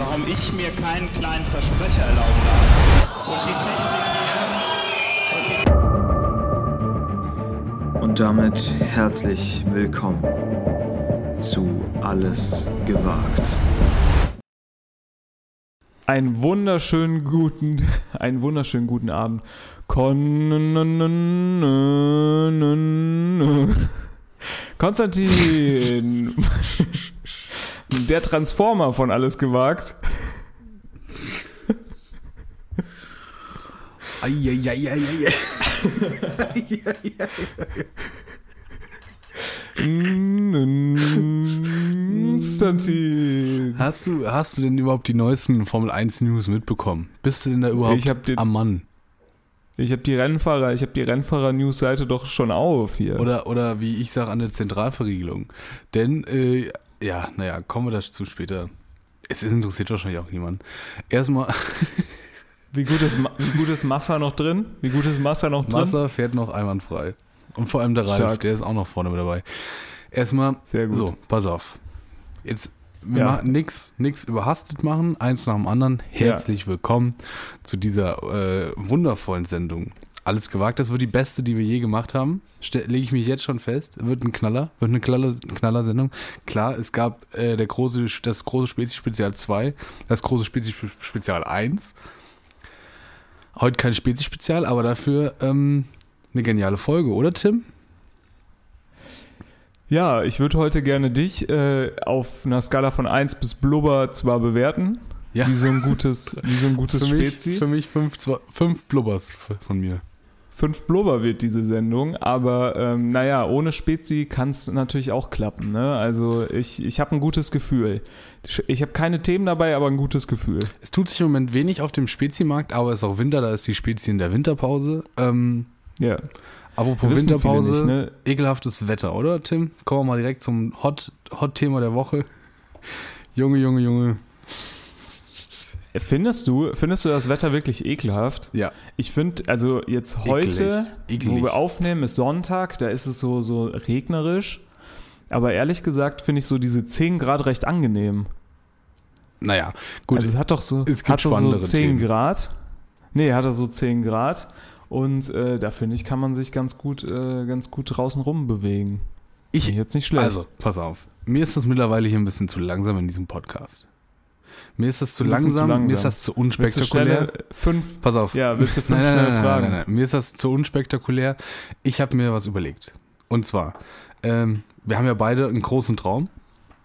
warum ich mir keinen kleinen Versprecher erlauben darf. Und die Technik hier. Und damit herzlich willkommen zu Alles gewagt. Einen wunderschönen guten, einen wunderschönen guten Abend. Kon Konstantin, der Transformer von Alles gewagt. Eieieiei. Konstantin. Hast du, hast du denn überhaupt die neuesten Formel 1 News mitbekommen? Bist du denn da überhaupt den- am Mann? Ich habe die Rennfahrer, ich habe die Rennfahrer-News-Seite doch schon auf hier. Oder, oder wie ich sage, an der Zentralverriegelung. Denn, äh, ja, naja, kommen wir dazu später. Es ist- interessiert wahrscheinlich auch niemanden. Erstmal, Wie gut ist, wie gut ist Massa noch drin? Wie gut ist Massa noch drin? Massa fährt noch einwandfrei. Und vor allem der Ralf, Stark. der ist auch noch vorne mit dabei. Erstmal, Sehr gut. so, pass auf. Jetzt, wir Ja. machen nix, nix überhastet machen, eins nach dem anderen. Herzlich willkommen zu dieser äh, wundervollen Sendung. Alles gewagt, das wird die beste, die wir je gemacht haben. Lege ich mich jetzt schon fest. Wird ein Knaller, wird eine Knaller, Knaller-Sendung. Klar, es gab äh, der große, das große Spezi-Spezial 2, das große Spezi-Spezial 1. Heute kein Spezi-Spezial, aber dafür ähm, eine geniale Folge, oder Tim? Ja, ich würde heute gerne dich äh, auf einer Skala von 1 bis Blubber zwar bewerten, Ja. wie so ein gutes, wie so ein gutes für mich, Spezi. für mich fünf, zwei, fünf Blubbers von mir. Fünf Blubber wird diese Sendung, aber ähm, naja, ohne Spezi kann es natürlich auch klappen. Ne? Also ich, ich habe ein gutes Gefühl. Ich habe keine Themen dabei, aber ein gutes Gefühl. Es tut sich im Moment wenig auf dem Spezimarkt, aber es ist auch Winter, da ist die Spezi in der Winterpause. Ähm, Ja. apropos Winterpause, nicht, ne? ekelhaftes Wetter, oder Tim? Kommen wir mal direkt zum Hot- Hot-Thema der Woche. Junge, Junge, Junge. Findest du, findest du das Wetter wirklich ekelhaft? Ja, Ich finde, also jetzt heute, Eklig. wo wir aufnehmen, ist Sonntag, da ist es so, so regnerisch. Aber ehrlich gesagt finde ich so diese 10 Grad recht angenehm. naja, gut. also es hat doch so, es gibt hat so spannendere 10 Themen. Grad. Nee, hat er so 10 Grad. Und äh, da finde ich, kann man sich ganz gut, äh, ganz gut draußen rumbewegen. ich, Finde ich jetzt nicht schlecht. also, pass auf. Mir ist das mittlerweile hier ein bisschen zu langsam in diesem Podcast. Mir ist das zu, langsam, zu langsam. mir ist das zu unspektakulär. schnelle fünf, Pass auf. ja, willst du fünf Nein, nein, schnelle nein, Fragen? Nein. Mir ist das zu unspektakulär. Ich habe mir was überlegt. Und zwar, ähm, wir haben ja beide einen großen Traum.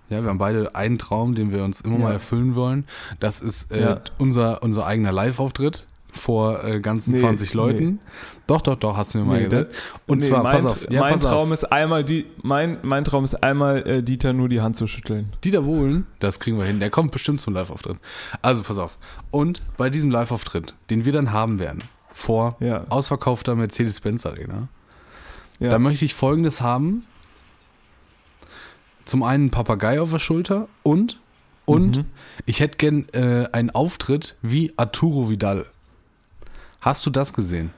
Ja, wir haben beide einen Traum, den wir uns immer Ja. mal erfüllen wollen. Das ist äh, Ja. unser, unser eigener Live-Auftritt vor äh, ganzen Nee, 20 Leuten. Doch, doch, doch, hast du mir mal Nee, gesagt. Und Nee, zwar, mein, pass auf. Ja, mein pass Traum auf. ist einmal die, mein, mein Traum ist einmal äh, Dieter nur die Hand zu schütteln. Dieter Bohlen, das kriegen wir hin. Der kommt bestimmt zum Live-Auftritt. Also, pass auf. Und bei diesem Live-Auftritt, den wir dann haben werden, vor Ja. ausverkaufter Mercedes-Benz Arena, Ja. Da möchte ich folgendes haben. Zum einen ein Papagei auf der Schulter und, und Mhm. ich hätte gern äh, einen Auftritt wie Arturo Vidal. Hast du das gesehen?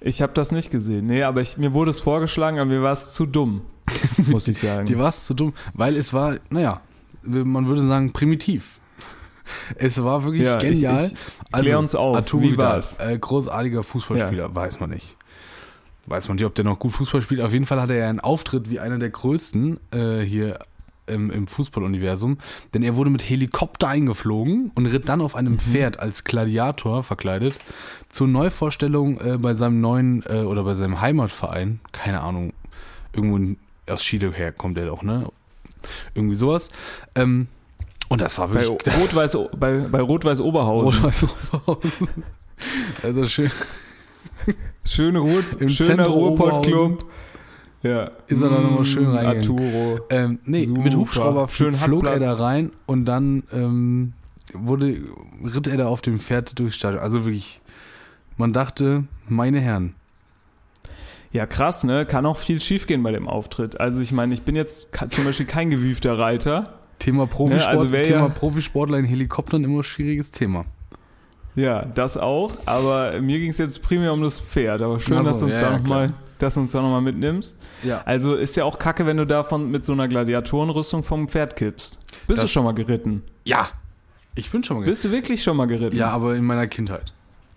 Ich habe das nicht gesehen. Nee, aber ich, mir wurde es vorgeschlagen, aber mir war es zu dumm, muss ich sagen. Dir war es zu dumm, weil es war, naja, man würde sagen primitiv. Es war wirklich Ja, ich- genial. ich- klär uns auf, Arturo wie Vidal, war's? Äh, großartiger Fußballspieler, weiß man nicht. Weiß man nicht, ob der noch gut Fußball spielt. Auf jeden Fall hat er ja einen Auftritt wie einer der größten äh, hier im, im Fußballuniversum. Denn er wurde mit Helikopter eingeflogen und ritt dann auf Mhm. einem Pferd als Gladiator verkleidet zur Neuvorstellung äh, bei seinem neuen äh, oder bei seinem Heimatverein. Keine Ahnung, irgendwo in, aus Chile her kommt er doch, ne? Irgendwie sowas. Ähm, und das war bei wirklich. Rot-Weiß bei, bei Rot-Weiß Oberhausen. Rot-Weiß Oberhausen. Also schön. Schöne Ruhr, Im schöner Ruhrpott-Club. Ja. Ist er da nochmal schön Mm, reingegangen. Arturo. Ähm, nee, Super. mit Hubschrauber Schön flog er da rein und dann ähm, wurde, ritt er da auf dem Pferd durchs Stadion. Also wirklich, man dachte, meine Herren. Ja, krass, ne? Kann auch viel schiefgehen bei dem Auftritt. Also ich meine, ich bin jetzt zum Beispiel kein gewiefter Reiter. Thema Profisport, also wer Thema ja- Profisportler in Helikoptern immer schwieriges Thema. Ja, das auch. Aber mir ging es jetzt primär um das Pferd. Aber schön, Ach so, dass du uns ja, da ja, nochmal dass du uns da nochmal mitnimmst. Ja. Also ist ja auch kacke, wenn du davon mit so einer Gladiatorenrüstung vom Pferd kippst. Bist du Das- schon mal geritten? Ja. Ich bin schon mal Bist du wirklich schon mal geritten? Ja, aber in meiner Kindheit.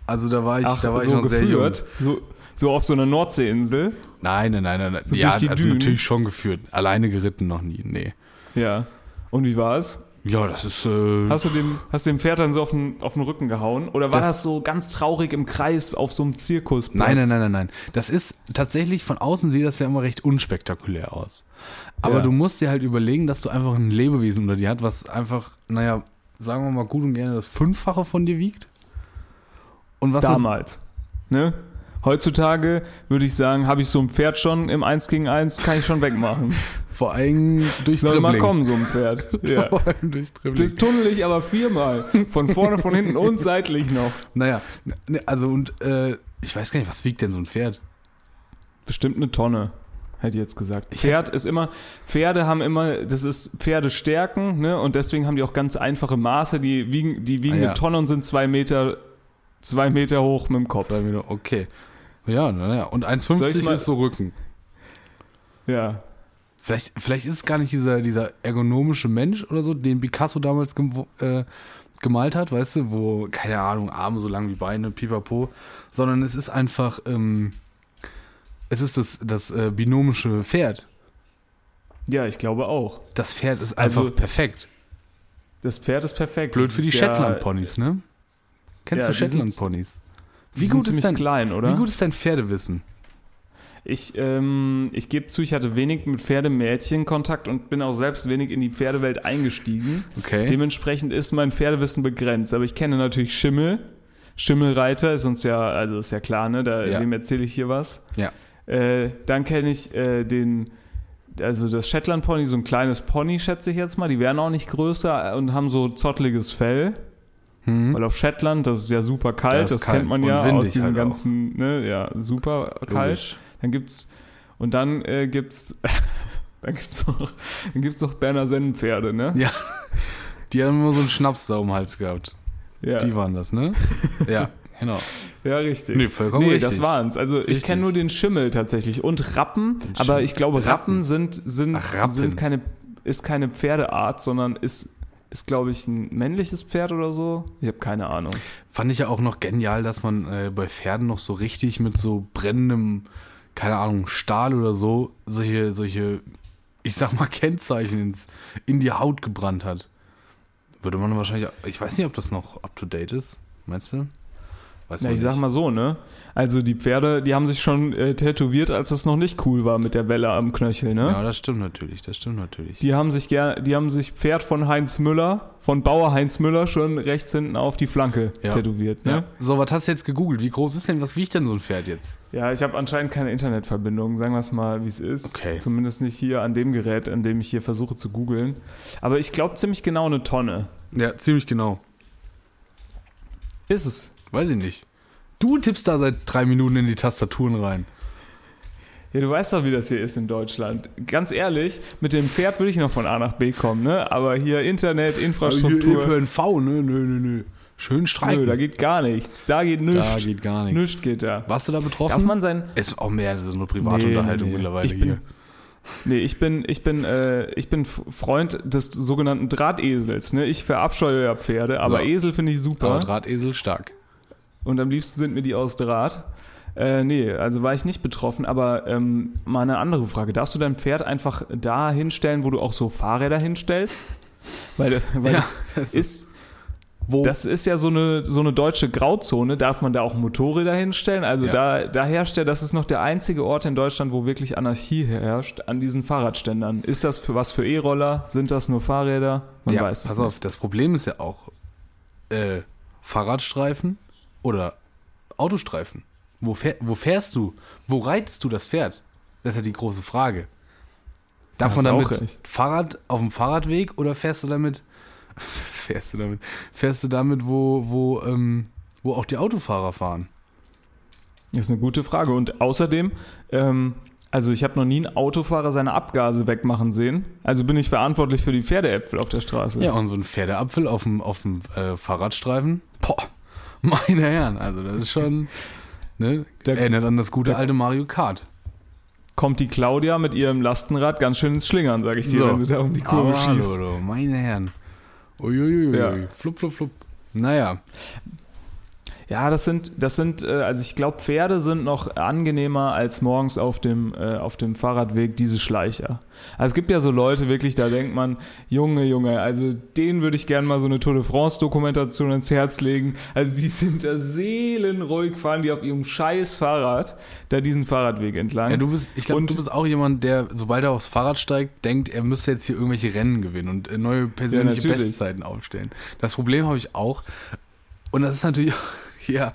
Also da war ich, Ach, da war so ich noch sehr jung. geführt? So, so auf so einer Nordseeinsel? Nein, nein, nein, nein. nein. So ja, durch die also Dünen? natürlich schon geführt. Alleine geritten noch nie. Nee. Ja. Und wie war es? Ja, das ist. Äh, Hast du dem, hast du dem Pferd dann so auf den, auf den Rücken gehauen? Oder war das, Das- so ganz traurig im Kreis auf so einem Zirkusplatz? Nein, nein, nein, nein, nein. Das ist tatsächlich von außen sieht das ja immer recht unspektakulär aus. Aber Ja. du musst dir halt überlegen, dass du einfach ein Lebewesen unter dir hast, was einfach, naja, sagen wir mal gut und gerne das Fünffache von dir wiegt. Und was Damals. Ne? Heutzutage würde ich sagen, habe ich so ein Pferd schon im 1 gegen 1, kann ich schon wegmachen. vor allem durchs Soll mal Dribbling. kommen, so ein Pferd. Ja. Vor allem durchs Dribbling. Das tunnel ich aber viermal. Von vorne, von hinten und seitlich noch. Naja, ne, also und äh, ich weiß gar nicht, was wiegt denn so ein Pferd? Bestimmt eine Tonne, hätte ich jetzt gesagt. Pferd ist immer, Pferde haben immer, das ist Pferdestärken, ne? Und deswegen haben die auch ganz einfache Maße. Die wiegen, die wiegen Ah, ja. eine Tonne und sind zwei Meter, zwei Meter hoch mit dem Kopf. Zwei Meter, okay. Ja, naja. Und Soll 1,50 ich mal- ist so Rücken. Ja. Vielleicht, vielleicht ist es gar nicht dieser, dieser ergonomische Mensch oder so, den Picasso damals gem äh, gemalt hat, weißt du, wo, keine Ahnung, Arme so lang wie Beine, pipapo, sondern es ist einfach, ähm, es ist das, das äh, binomische Pferd. Ja, ich glaube auch. Das Pferd ist einfach Also, perfekt. Das Pferd ist perfekt. Blöd Das für die Shetland-Ponys, ne? Kennst Ja, du Shetland-Ponys? Wie gut, ist ziemlich dein, klein, oder? wie gut ist dein Pferdewissen? Ich, ähm, ich gebe zu, ich hatte wenig mit Pferdemädchen Kontakt und bin auch selbst wenig in die Pferdewelt eingestiegen. Okay. Dementsprechend ist mein Pferdewissen begrenzt. Aber ich kenne natürlich Schimmel. Schimmelreiter ist uns ja, also ist ja klar, ne? Da, Ja. Dem erzähle ich hier was. Ja. Äh, dann kenne ich äh, den, also das Shetland Pony, so ein kleines Pony, schätze ich jetzt mal. Die werden auch nicht größer und haben so zottliges Fell. Weil auf Shetland, das ist ja super kalt, Das das, kalt kennt man ja aus diesen halt auch. ganzen, ne, ja, super kalt. Dann gibt's und dann äh, gibt's dann gibt's noch dann gibt's noch Berner Sennenpferde, ne? Ja. Die haben immer so einen Schnaps da um den Hals gehabt. Ja, Die waren das, ne? Ja, genau. ja richtig. Nee, vollkommen nee, richtig. das waren's. Also ich Richtig. kenne nur den Schimmel tatsächlich und Rappen, aber ich glaube Rappen, Rappen. sind sind Ach, Rappen. sind keine ist keine Pferdeart, sondern ist ist glaube ich ein männliches Pferd oder so. Ich habe keine Ahnung. Fand ich ja auch noch genial, dass man äh, bei Pferden noch so richtig mit so brennendem, keine Ahnung, Stahl oder so, solche, solche, ich sag mal, Kennzeichen ins, in die Haut gebrannt hat. Würde man wahrscheinlich, ich weiß nicht, ob das noch up to date ist, meinst du? Weiß Ja, man ich sag nicht. mal so, ne? Also die Pferde, die haben sich schon äh, tätowiert, als es noch nicht cool war mit der Welle am Knöchel, ne? Ja, das stimmt natürlich, das stimmt natürlich. Die haben sich ger die haben sich Pferd von Heinz Müller, von Bauer Heinz Müller schon rechts hinten auf die Flanke Ja. tätowiert, ja. ne? So, was hast du jetzt gegoogelt? Wie groß ist denn, was wiegt denn so ein Pferd jetzt? Ja, ich habe anscheinend keine Internetverbindung, sagen wir es mal, wie es ist. Okay. Zumindest nicht hier an dem Gerät, an dem ich hier versuche zu googeln. Aber ich glaube ziemlich genau eine Tonne. Ja, ziemlich genau. Ist es. Weiß ich nicht. Du tippst da seit drei Minuten in die Tastaturen rein. Ja, du weißt doch, wie das hier ist in Deutschland. Ganz ehrlich, mit dem Pferd würde ich noch von A nach B kommen, ne? Aber hier Internet, Infrastruktur. ÖPNV, nö, nö, nö, nö. Schön streiken. Nö, da geht gar nichts. Da geht nichts. Da geht gar nichts. Nichts geht da. Warst du da betroffen? Darf man sein. ist auch mehr, das ist nur private Nee, nee, mittlerweile Ich bin- hier. Nee, ich bin, ich bin, äh, ich bin Freund des sogenannten Drahtesels. Ne? Ich verabscheue ja Pferde, aber Ja. Esel finde ich super. Aber Drahtesel stark. Und am liebsten sind mir die aus Draht. Äh, nee, also war ich nicht betroffen, aber ähm, mal eine andere Frage. Darfst du dein Pferd einfach da hinstellen, wo du auch so Fahrräder hinstellst? Weil das, weil Ja, das ist, Wo? das ist ja so eine, so eine deutsche Grauzone. Darf man da auch Motorräder hinstellen? Also Ja. da, da herrscht ja, das ist noch der einzige Ort in Deutschland, wo wirklich Anarchie herrscht an diesen Fahrradständern. Ist das für was für E-Roller? Sind das nur Fahrräder? Man ja, weiß es pass nicht. auf, das Problem ist ja auch äh, Fahrradstreifen oder Autostreifen. Wo, fähr, wo fährst du? Wo reitest du das Pferd? Das ist ja die große Frage. Darf Hast man damit. Fahrrad auf dem Fahrradweg oder fährst du damit fährst du damit fährst du damit wo wo ähm, wo auch die Autofahrer fahren? Das ist eine gute Frage. Und außerdem, ähm, also ich habe noch nie einen Autofahrer seine Abgase wegmachen sehen. Also bin ich verantwortlich für die Pferdeäpfel auf der Straße. Ja, und so ein Pferdeapfel auf dem, auf dem äh, Fahrradstreifen. Boah, meine Herren, also das ist schon, ne, Da- erinnert an das gute alte Mario Kart. kommt die Claudia mit ihrem Lastenrad ganz schön ins Schlingern, sag ich dir, So. wenn sie da um die Kurve Aber hallo, schießt. du, meine Herren. Uiuiui. Ja. Flup, flup, flup. Naja. Ja, das sind, das sind, äh, also ich glaube, Pferde sind noch angenehmer als morgens auf dem, äh, auf dem Fahrradweg diese Schleicher. Also es gibt ja so Leute wirklich, da denkt man, Junge, Junge, also denen würde ich gerne mal so eine Tour de France Dokumentation ins Herz legen. Also die sind da seelenruhig, fahren die auf ihrem scheiß Fahrrad da diesen Fahrradweg entlang. Ja, du bist, ich glaube, du bist auch jemand, der, sobald er aufs Fahrrad steigt, denkt, er müsste jetzt hier irgendwelche Rennen gewinnen und äh, neue persönliche natürlich. Bestzeiten aufstellen. Das Problem habe ich auch. Und das ist natürlich, ja,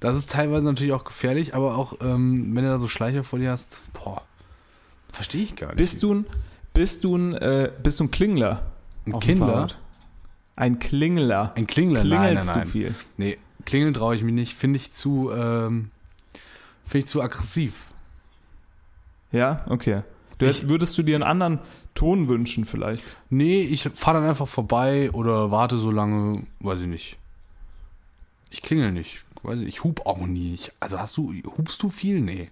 das ist teilweise natürlich auch gefährlich, aber auch, ähm, wenn du da so Schleicher vor dir hast, boah, verstehe ich gar nicht. bist du ein, bist du ein, äh, bist du ein Klingler? ein Kindler? Ein Klingler. Ein Klingler? Nein, nein, Klingelst nein. du viel? Nee, klingeln traue ich mich nicht. Finde ich zu, ähm, finde ich zu aggressiv. Ja, okay. Du, Ich- würdest du dir einen anderen Ton wünschen vielleicht? Nee, ich fahre dann einfach vorbei oder warte so lange, weiß ich nicht. Ich klingel nicht. Weiß ich, ich hub auch nie. Ich, also hast du, hubst du viel? Nee.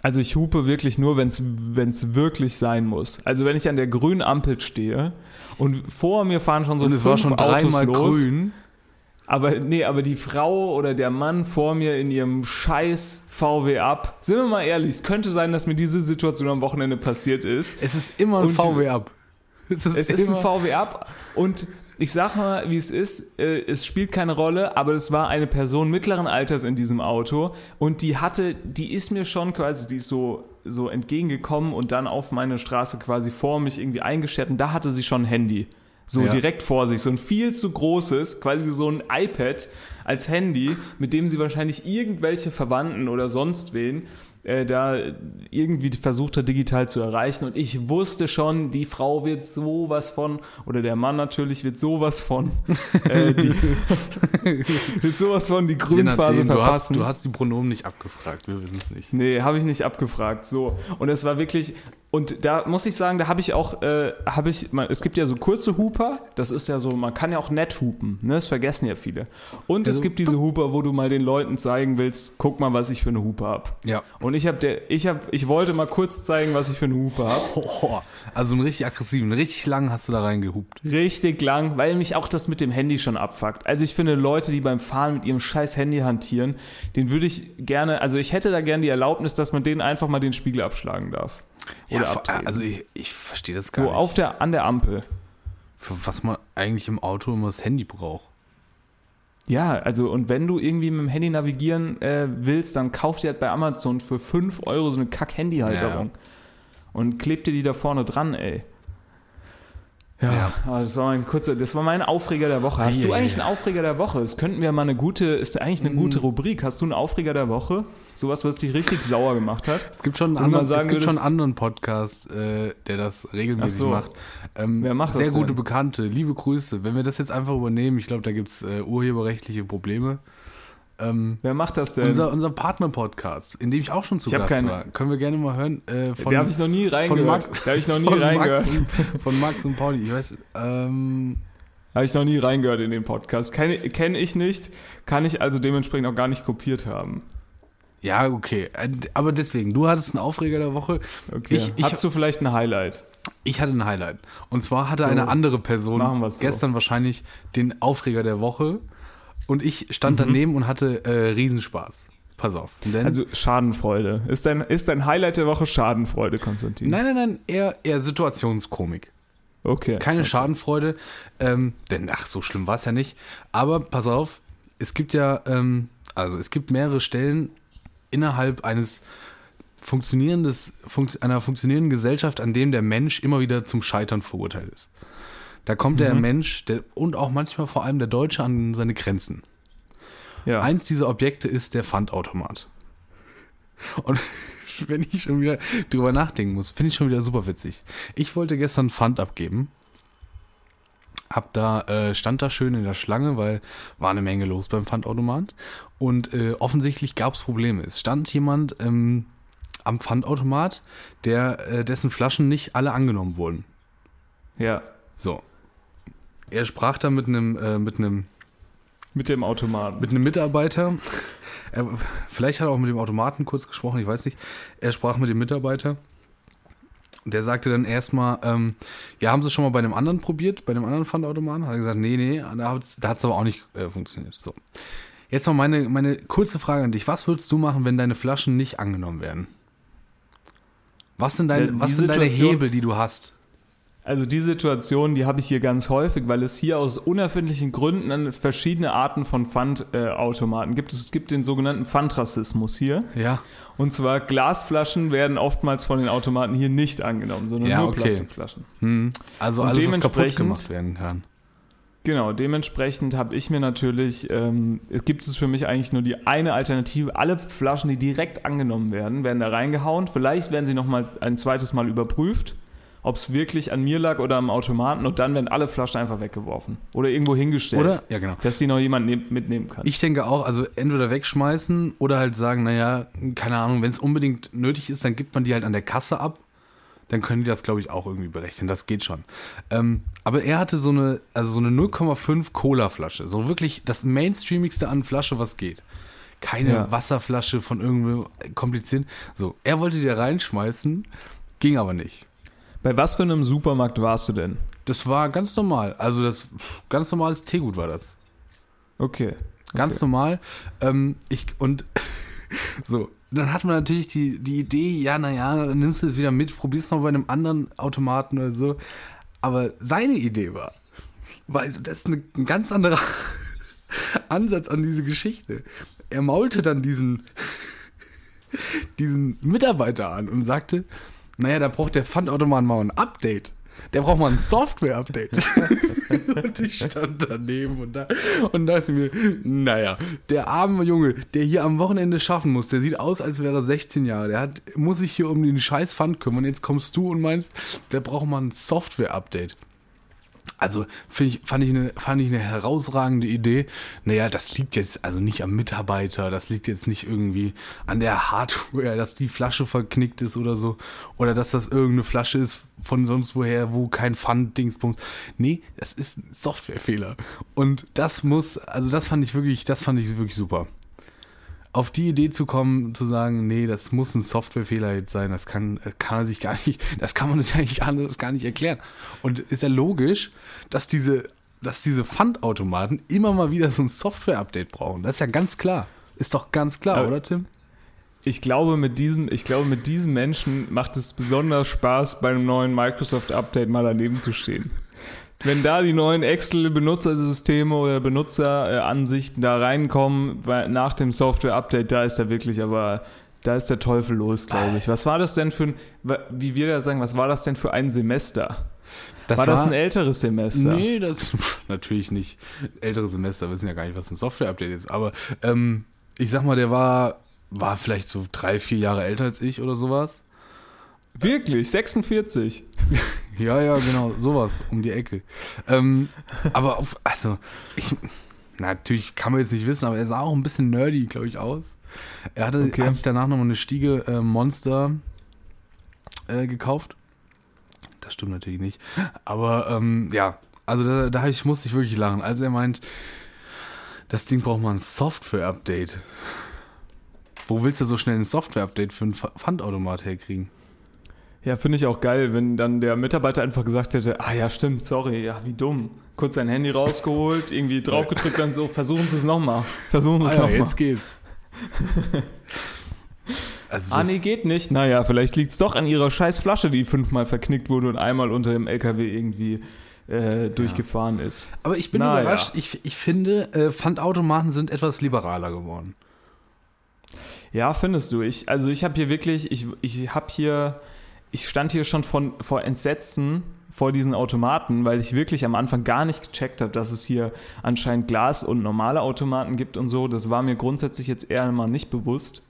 Also ich hupe wirklich nur, wenn es wirklich sein muss. Also wenn ich an der grünen Ampel stehe und vor mir fahren schon so Und es fünf war schon dreimal Autos los, grün. Aber nee, aber die Frau oder der Mann vor mir in ihrem scheiß VW ab. Sind wir mal ehrlich, es könnte sein, dass mir diese Situation am Wochenende passiert ist. Es ist immer ein Und- VW ab. Es ist, Es ist ein VW ab und ich sag mal, wie es ist, äh, es spielt keine Rolle, aber es war eine Person mittleren Alters in diesem Auto und die hatte, die ist mir schon quasi, die ist so, so entgegengekommen und dann auf meine Straße quasi vor mich irgendwie eingeschert und da hatte sie schon ein Handy. So Ja. direkt vor sich, so ein viel zu großes, quasi so ein iPad als Handy, mit dem sie wahrscheinlich irgendwelche Verwandten oder sonst wen äh, da irgendwie versucht hat, digital zu erreichen. Und ich wusste schon, die Frau wird sowas von, oder der Mann natürlich wird sowas von, äh, die, wird sowas von die Grünphase nachdem, du hast, verpassen. du hast die Pronomen nicht abgefragt, wir wissen es nicht. Nee, habe ich nicht abgefragt. So. Und es war wirklich, und da muss ich sagen, da habe ich auch, äh, habe ich, man, es gibt ja so kurze Huper, das ist ja so, man kann ja auch nett hupen, ne? das vergessen ja viele. Und es Also, gibt diese Huper, wo du mal den Leuten zeigen willst, guck mal, was ich für eine Hupe habe. Ja. Und ich habe der, ich habe, ich wollte mal kurz zeigen, was ich für eine Hupe habe. Oh, also einen richtig aggressiven, richtig lang hast du da reingehupt. Richtig lang, weil mich auch das mit dem Handy schon abfuckt. Also ich finde Leute, die beim Fahren mit ihrem scheiß Handy hantieren, den würde ich gerne, also ich hätte da gerne die Erlaubnis, dass man denen einfach mal den Spiegel abschlagen darf. Oder vor- abdrehen. also ich, ich verstehe das gar so nicht. auf der, an der Ampel. Für was man eigentlich im Auto immer das Handy braucht. Ja, also und wenn du irgendwie mit dem Handy navigieren äh, willst, dann kauf dir halt bei Amazon für 5 Euro so eine Kack-Handy-Halterung. Und kleb dir die da vorne dran, ey. Ja, Ja. das war mein kurzer, das war mein Aufreger der Woche. Hast du Eieiei. eigentlich einen Aufreger der Woche? Es könnten wir mal eine gute, ist eigentlich eine Mm. gute Rubrik. Hast du einen Aufreger der Woche? Sowas, was dich richtig sauer gemacht hat? Es gibt schon einen du anderen, sagen es gibt schon einen anderen Podcast, äh, der das regelmäßig so. macht. Ähm, Wer macht das Sehr gute? Bekannte, liebe Grüße. Wenn wir das jetzt einfach übernehmen, ich glaube, da gibt es äh, urheberrechtliche Probleme. Ähm, Wer macht das denn? unser unser Partner-Podcast, in dem ich auch schon zu Ich Gast keine- war, können wir gerne mal hören. Äh, von, da habe ich noch nie von reingehört. Max, Da habe ich noch nie von reingehört. Max, und, von Max und Pauli. Ich weiß, ähm, Habe ich noch nie reingehört in den Podcast. Kenne kenn ich nicht, kann ich also dementsprechend auch gar nicht kopiert haben. ja, okay. Äh, Aber deswegen, du hattest einen Aufreger der Woche. Okay. Ich, ich, Hast du vielleicht ein Highlight? Ich hatte ein Highlight. Und zwar hatte So, eine andere Person so. gestern wahrscheinlich den Aufreger der Woche. Und ich Mhm. stand daneben und hatte äh, Riesenspaß. Pass auf. Denn, Also Schadenfreude. Ist dein, ist dein Highlight der Woche Schadenfreude, Konstantin? nein, nein, nein, eher, eher Situationskomik. Okay. Keine Schadenfreude. Ähm, denn, ach, so schlimm war es ja nicht. Aber pass auf, es gibt ja, ähm, also es gibt mehrere Stellen innerhalb eines funktionierendes, funkt, einer funktionierenden Gesellschaft, an dem der Mensch immer wieder zum Scheitern verurteilt ist. Da kommt der Mensch der, und auch manchmal vor allem der Deutsche an seine Grenzen. ja. Eins dieser Objekte ist der Pfandautomat. Und wenn ich schon wieder drüber nachdenken muss, finde ich schon wieder super witzig. Ich wollte gestern Pfand abgeben. Hab da, äh, stand da schön in der Schlange, weil war eine Menge los beim Pfandautomat. Und äh, offensichtlich gab es Probleme. Es stand jemand ähm, am Pfandautomat, der, äh, dessen Flaschen nicht alle angenommen wurden. ja. So. Er sprach da mit einem, äh, mit einem Mit dem Automaten. mit einem Mitarbeiter. Er, vielleicht hat er auch mit dem Automaten kurz gesprochen, ich weiß nicht. Er sprach mit dem Mitarbeiter. Der sagte dann erstmal, ähm, ja, haben Sie schon mal bei einem anderen probiert, bei einem anderen Pfandautomaten? Hat er gesagt, nee, nee, da hat es aber auch nicht äh, funktioniert. So. Jetzt noch meine, meine kurze Frage an dich. Was würdest du machen, wenn deine Flaschen nicht angenommen werden? Was sind, deine, was sind deine Hebel, die du hast? Also die Situation, die habe ich hier ganz häufig, weil es hier aus unerfindlichen Gründen verschiedene Arten von Pfandautomaten gibt. Es gibt den sogenannten Pfandrassismus hier. Ja. Und zwar Glasflaschen werden oftmals von den Automaten hier nicht angenommen, sondern Ja, nur okay. Plastikflaschen. Hm. Also Und alles, was kaputt dementsprechend- gemacht werden kann. Genau, dementsprechend habe ich mir natürlich, ähm, es gibt es für mich eigentlich nur die eine Alternative. Alle Flaschen, die direkt angenommen werden, werden da reingehauen. Vielleicht werden sie nochmal ein zweites Mal überprüft, ob es wirklich an mir lag oder am Automaten. Und dann werden alle Flaschen einfach weggeworfen oder irgendwo hingestellt, Oder? Ja, genau. dass die noch jemand nehm, mitnehmen kann. Ich denke auch, also entweder wegschmeißen oder halt sagen, naja, keine Ahnung, wenn es unbedingt nötig ist, dann gibt man die halt an der Kasse ab. Dann können die das, glaube ich, auch irgendwie berechnen. Das geht schon. Ähm, aber er hatte so eine, also so eine 0,5 Cola-Flasche. So wirklich das Mainstreamigste an Flasche, was geht. Keine Ja. Wasserflasche von irgendwo kompliziert. So, er wollte die da reinschmeißen, ging aber nicht. Bei was für einem Supermarkt warst du denn? Das war ganz normal. Also das ganz normales Teegut war das. Okay. Ganz Okay. normal. Ähm, ich, und so, dann hat man natürlich die, die Idee, ja, naja, dann nimmst du es wieder mit, probierst noch bei einem anderen Automaten oder so. Aber seine Idee war, weil das ist eine, ein ganz anderer Ansatz an diese Geschichte. Er maulte dann diesen, diesen Mitarbeiter an und sagte, naja, da braucht der Pfandautomat mal ein Update. Der braucht mal ein Software-Update. und ich stand daneben und, da, und dachte mir, naja, der arme Junge, der hier am Wochenende schaffen muss, der sieht aus, als wäre er 16 Jahre. Der hat, muss sich hier um den scheiß Pfand kümmern. Jetzt kommst du und meinst, der braucht mal ein Software-Update. Also ich, fand, ich eine, fand ich eine herausragende Idee. Naja, das liegt jetzt also nicht am Mitarbeiter, das liegt jetzt nicht irgendwie an der Hardware, dass die Flasche verknickt ist oder so. Oder dass das irgendeine Flasche ist von sonst woher, wo kein Pfand-Dingsbums. Nee, das ist ein Softwarefehler. Und das muss, also das fand ich wirklich, das fand ich wirklich super. Auf die Idee zu kommen, zu sagen, nee, das muss ein Softwarefehler jetzt sein, das kann, kann er sich gar nicht, das kann man sich eigentlich anders gar nicht erklären. Und ist ja logisch, dass diese, dass diese Pfandautomaten immer mal wieder so ein Software-Update brauchen. Das ist ja ganz klar. Ist doch ganz klar, Aber- oder Tim? Ich glaube, mit diesem, ich glaube, mit diesem Menschen macht es besonders Spaß, bei einem neuen Microsoft-Update mal daneben zu stehen. Wenn da die neuen Excel-Benutzersysteme oder Benutzeransichten da reinkommen, nach dem Software-Update, da ist er wirklich, aber da ist der Teufel los, glaube ich. Was war das denn für ein, wie wir da sagen, was war das denn für ein Semester? Das war, das ein älteres Semester? Nee, das natürlich nicht. Ältere Semester wissen ja gar nicht, was ein Software-Update ist. Aber ähm, ich sag mal, der war, war vielleicht so drei, vier Jahre älter als ich oder sowas. Wirklich? 46? Ja, ja, genau, sowas um die Ecke. Ähm, aber auf, also, ich, natürlich kann man jetzt nicht wissen, aber er sah auch ein bisschen nerdy, glaube ich, aus. Er hatte, Okay. hat sich danach nochmal eine Stiege äh, Monster äh, gekauft. Das stimmt natürlich nicht. Aber ähm, ja, also da, da ich, musste ich wirklich lachen. Also er meint, das Ding braucht mal ein Software-Update. Wo willst du so schnell ein Software-Update für einen Pf- Pfandautomat herkriegen? Ja, finde ich auch geil, wenn dann der Mitarbeiter einfach gesagt hätte, ah ja, stimmt, sorry, ja, wie dumm. Kurz sein Handy rausgeholt, irgendwie draufgedrückt, dann so, versuchen Sie es nochmal. Versuchen Sie Ah es ja, nochmal. jetzt geht's. Also Ah, nee, geht nicht. Naja, vielleicht liegt es doch an Ihrer scheiß Flasche, die fünfmal verknickt wurde und einmal unter dem LKW irgendwie äh, durchgefahren ist. Aber ich bin Na überrascht. ja. Ich, ich finde, äh, Pfandautomaten sind etwas liberaler geworden. Ja, findest du. Ich, also ich habe hier wirklich, ich, ich habe hier, ich stand hier schon von, vor Entsetzen vor diesen Automaten, weil ich wirklich am Anfang gar nicht gecheckt habe, dass es hier anscheinend Glas- und normale Automaten gibt und so. Das war mir grundsätzlich jetzt eher mal nicht bewusst.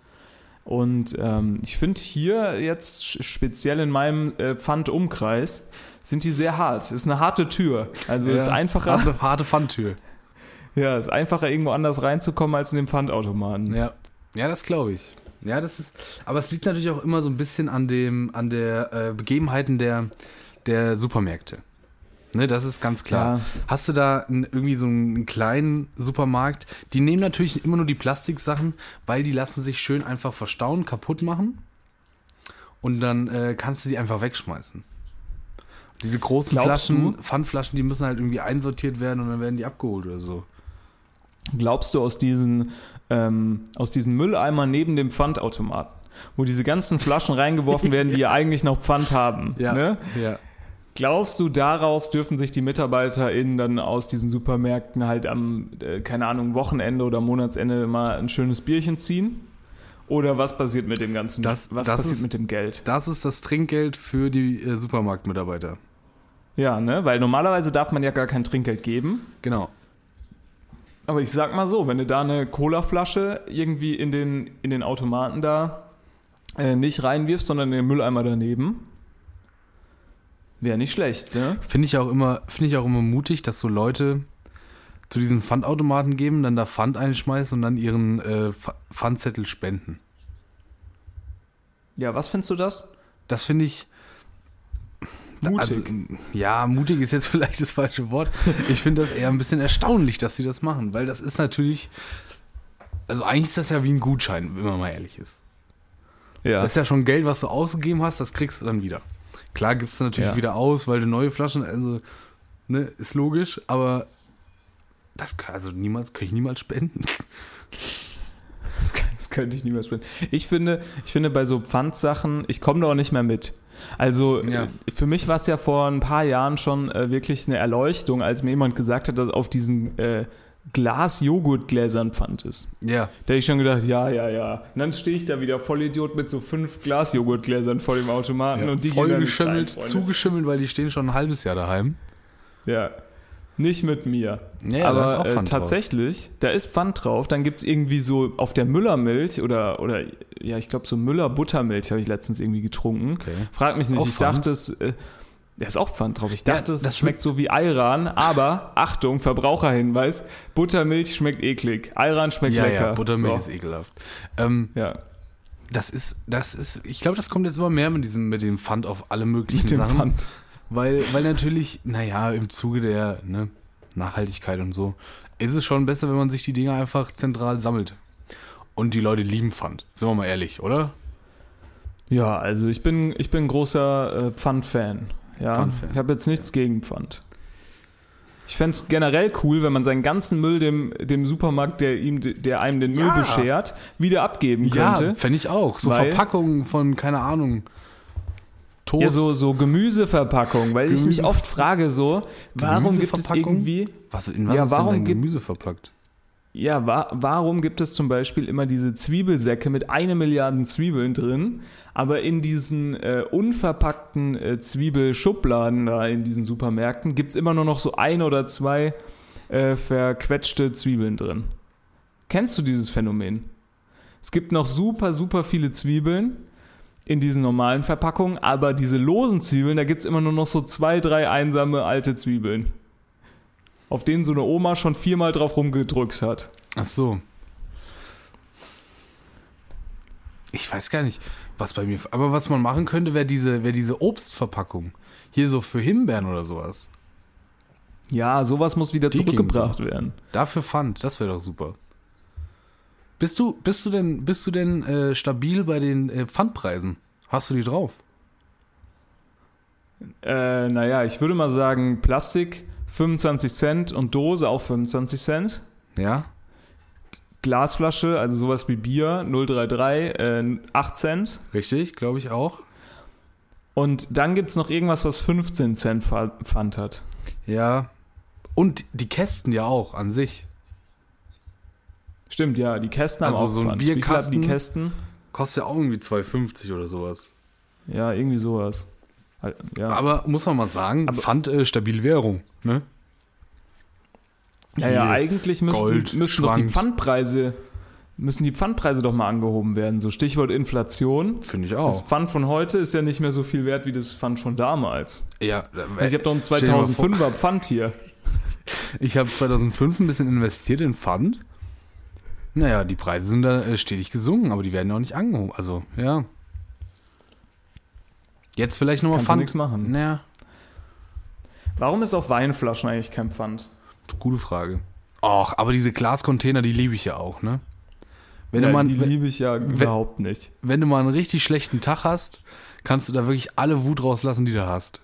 Und ähm, ich finde hier jetzt speziell in meinem äh, Pfandumkreis sind die sehr hart. Ist eine harte Tür. Also ist einfacher, Harte, harte Pfandtür. ja, ist einfacher irgendwo anders reinzukommen als in den Pfandautomaten. Ja, ja das glaube ich. Ja, das ist. Aber es liegt natürlich auch immer so ein bisschen an dem, an der äh, Begebenheiten der, der Supermärkte. Ne, das ist ganz klar. Ja. Hast du da n- irgendwie so einen kleinen Supermarkt? Die nehmen natürlich immer nur die Plastiksachen, weil die lassen sich schön einfach verstauen, kaputt machen. Und dann äh, kannst du die einfach wegschmeißen. Diese großen Glaubst Flaschen, du? Pfandflaschen, die müssen halt irgendwie einsortiert werden und dann werden die abgeholt oder so. Glaubst du aus diesen, ähm, aus diesen Mülleimern neben dem Pfandautomaten, wo diese ganzen Flaschen reingeworfen werden, die ja eigentlich noch Pfand haben, ne? ja. Glaubst du, daraus dürfen sich die MitarbeiterInnen dann aus diesen Supermärkten halt am, äh, keine Ahnung, Wochenende oder Monatsende mal ein schönes Bierchen ziehen? Oder was passiert mit dem ganzen, Das- was das passiert ist- mit dem Geld? Das ist das Trinkgeld für die äh, Supermarktmitarbeiter. Ja, ne? Weil normalerweise darf man ja gar kein Trinkgeld geben. Genau. Aber ich sag mal so, wenn du da eine Colaflasche irgendwie in den, in den Automaten da äh, nicht reinwirfst, sondern in den Mülleimer daneben, wäre nicht schlecht, ne? Finde ich auch immer, finde ich auch immer mutig, dass so Leute zu diesen Pfandautomaten geben, dann da Pfand einschmeißen und dann ihren äh, Pf- Pfandzettel spenden. Ja, was findest du das? Das finde ich. Mutig. Also, ja, mutig ist jetzt vielleicht das falsche Wort. Ich finde das eher ein bisschen erstaunlich, dass sie das machen, weil das ist natürlich. Also eigentlich ist das ja wie ein Gutschein, wenn man mal ehrlich ist. Ja. Das ist ja schon Geld, was du ausgegeben hast, das kriegst du dann wieder. Klar gibst du natürlich Ja. wieder aus, weil du neue Flaschen, also, ne, ist logisch, aber das kann, also niemals, kann ich niemals spenden. Das, kann- das könnte ich niemals spenden. Ich finde, ich finde bei so Pfandsachen, ich komme da auch nicht mehr mit. Also Ja. äh, für mich war es ja vor ein paar Jahren schon äh, wirklich eine Erleuchtung, als mir jemand gesagt hat, dass auf diesen äh, Glas-Joghurtgläsern Pfand ist. Ja. Da hätte ich schon gedacht, ja, ja, ja. Und dann stehe ich da wieder Vollidiot mit so fünf Glas-Joghurtgläsern vor dem Automaten und die voll gehen da nicht geschimmelt, rein, zugeschimmelt, weil die stehen schon ein halbes Jahr daheim. Ja. Nicht mit mir. Ja, da ist Aber auch äh, Pfand drauf. tatsächlich, da ist Pfand drauf. Dann gibt es irgendwie so auf der Müllermilch oder, oder ja, ich glaube, so Müller-Buttermilch habe ich letztens irgendwie getrunken. Okay. Frag mich nicht, Auch ich Pfand? dachte, es. Äh, da ist auch Pfand drauf. Ich Ja, dachte, es das schmeckt so wie Ayran, aber Achtung, Verbraucherhinweis: Buttermilch schmeckt eklig. Ayran schmeckt Ja, lecker. ja, Buttermilch so. ist ekelhaft. Ähm, Ja, das ist, das ist, ich glaube, das kommt jetzt immer mehr mit diesem, mit dem Pfand auf alle möglichen mit dem Sachen. Pfand. Weil, weil natürlich, naja, im Zuge der ne, Nachhaltigkeit und so, ist es schon besser, wenn man sich die Dinger einfach zentral sammelt. Und die Leute lieben Pfand. Sind wir mal ehrlich, oder? Ja, also ich bin, ich bin großer äh, Pfand-Fan. Ja, Pfand-Fan. ich habe jetzt nichts gegen Pfand. Ich fände es generell cool, wenn man seinen ganzen Müll dem, dem Supermarkt, der, ihm, der einem den Müll Ja. beschert, wieder abgeben Ja, könnte. fände ich auch. So Verpackungen von, keine Ahnung, Toast. Ja, so, so Gemüseverpackung, weil ich mich Gemüse- oft frage so, warum gibt es irgendwie, was, in was Ja, ist warum denn Gemüse verpackt? ja, wa warum gibt es zum Beispiel immer diese Zwiebelsäcke mit eine Milliarden Zwiebeln drin, aber in diesen äh, unverpackten äh, Zwiebelschubladen da in diesen Supermärkten gibt es immer nur noch so ein oder zwei äh, verquetschte Zwiebeln drin. Kennst du dieses Phänomen? Es gibt noch super, super viele Zwiebeln in diesen normalen Verpackungen, aber diese losen Zwiebeln, da gibt es immer nur noch so zwei, drei einsame alte Zwiebeln. Auf denen so eine Oma schon viermal drauf rumgedrückt hat. Ach so. Ich weiß gar nicht, was bei mir. Aber was man machen könnte, wäre diese, wär diese Obstverpackung. Hier so für Himbeeren oder sowas. Ja, sowas muss wieder Die zurückgebracht werden. Dafür Pfand, das wäre doch super. Bist du, bist du denn, bist du denn äh, stabil bei den äh, Pfandpreisen? Hast du die drauf? Äh, naja, ich würde mal sagen, Plastik 25 Cent und Dose auch 25 Cent. Ja? Glasflasche, also sowas wie Bier, 033, äh, 8 Cent. Richtig, glaube ich auch. Und dann gibt es noch irgendwas, was 15 Cent Pfa- Pfand hat. Ja. Und die Kästen ja auch an sich. Stimmt, ja, die Kästen haben Also auch so ein Pfand. Wie Bierkasten- die Kästen? Kostet ja auch irgendwie 2,50 oder sowas. Ja, irgendwie sowas. Halt, Ja. Aber muss man mal sagen, Aber- Pfand äh, stabil Währung, ne? Ja, ja, eigentlich müssten, Gold müssten doch die. Pfandpreise, müssen die Pfandpreise doch mal angehoben werden. So Stichwort Inflation. Finde ich Das auch. Pfand von heute ist ja nicht mehr so viel wert wie das Pfand von damals. Ja, Also ich habe doch ein Stell dir mal vor- 2005er Pfand hier. ich habe 2005 ein bisschen investiert in Pfand. Naja, die Preise sind da äh, stetig gesunken, aber die werden ja auch nicht angehoben. Also, ja. Jetzt vielleicht nochmal Pfand. nichts machen. Naja, Warum ist auf Weinflaschen eigentlich kein Pfand? Gute Frage. Ach, aber diese Glascontainer, die liebe ich ja auch, ne? Wenn, Ja, du mal, die wenn, liebe ich ja überhaupt nicht. wenn du mal einen richtig schlechten Tag hast, kannst du da wirklich alle Wut rauslassen, die du hast.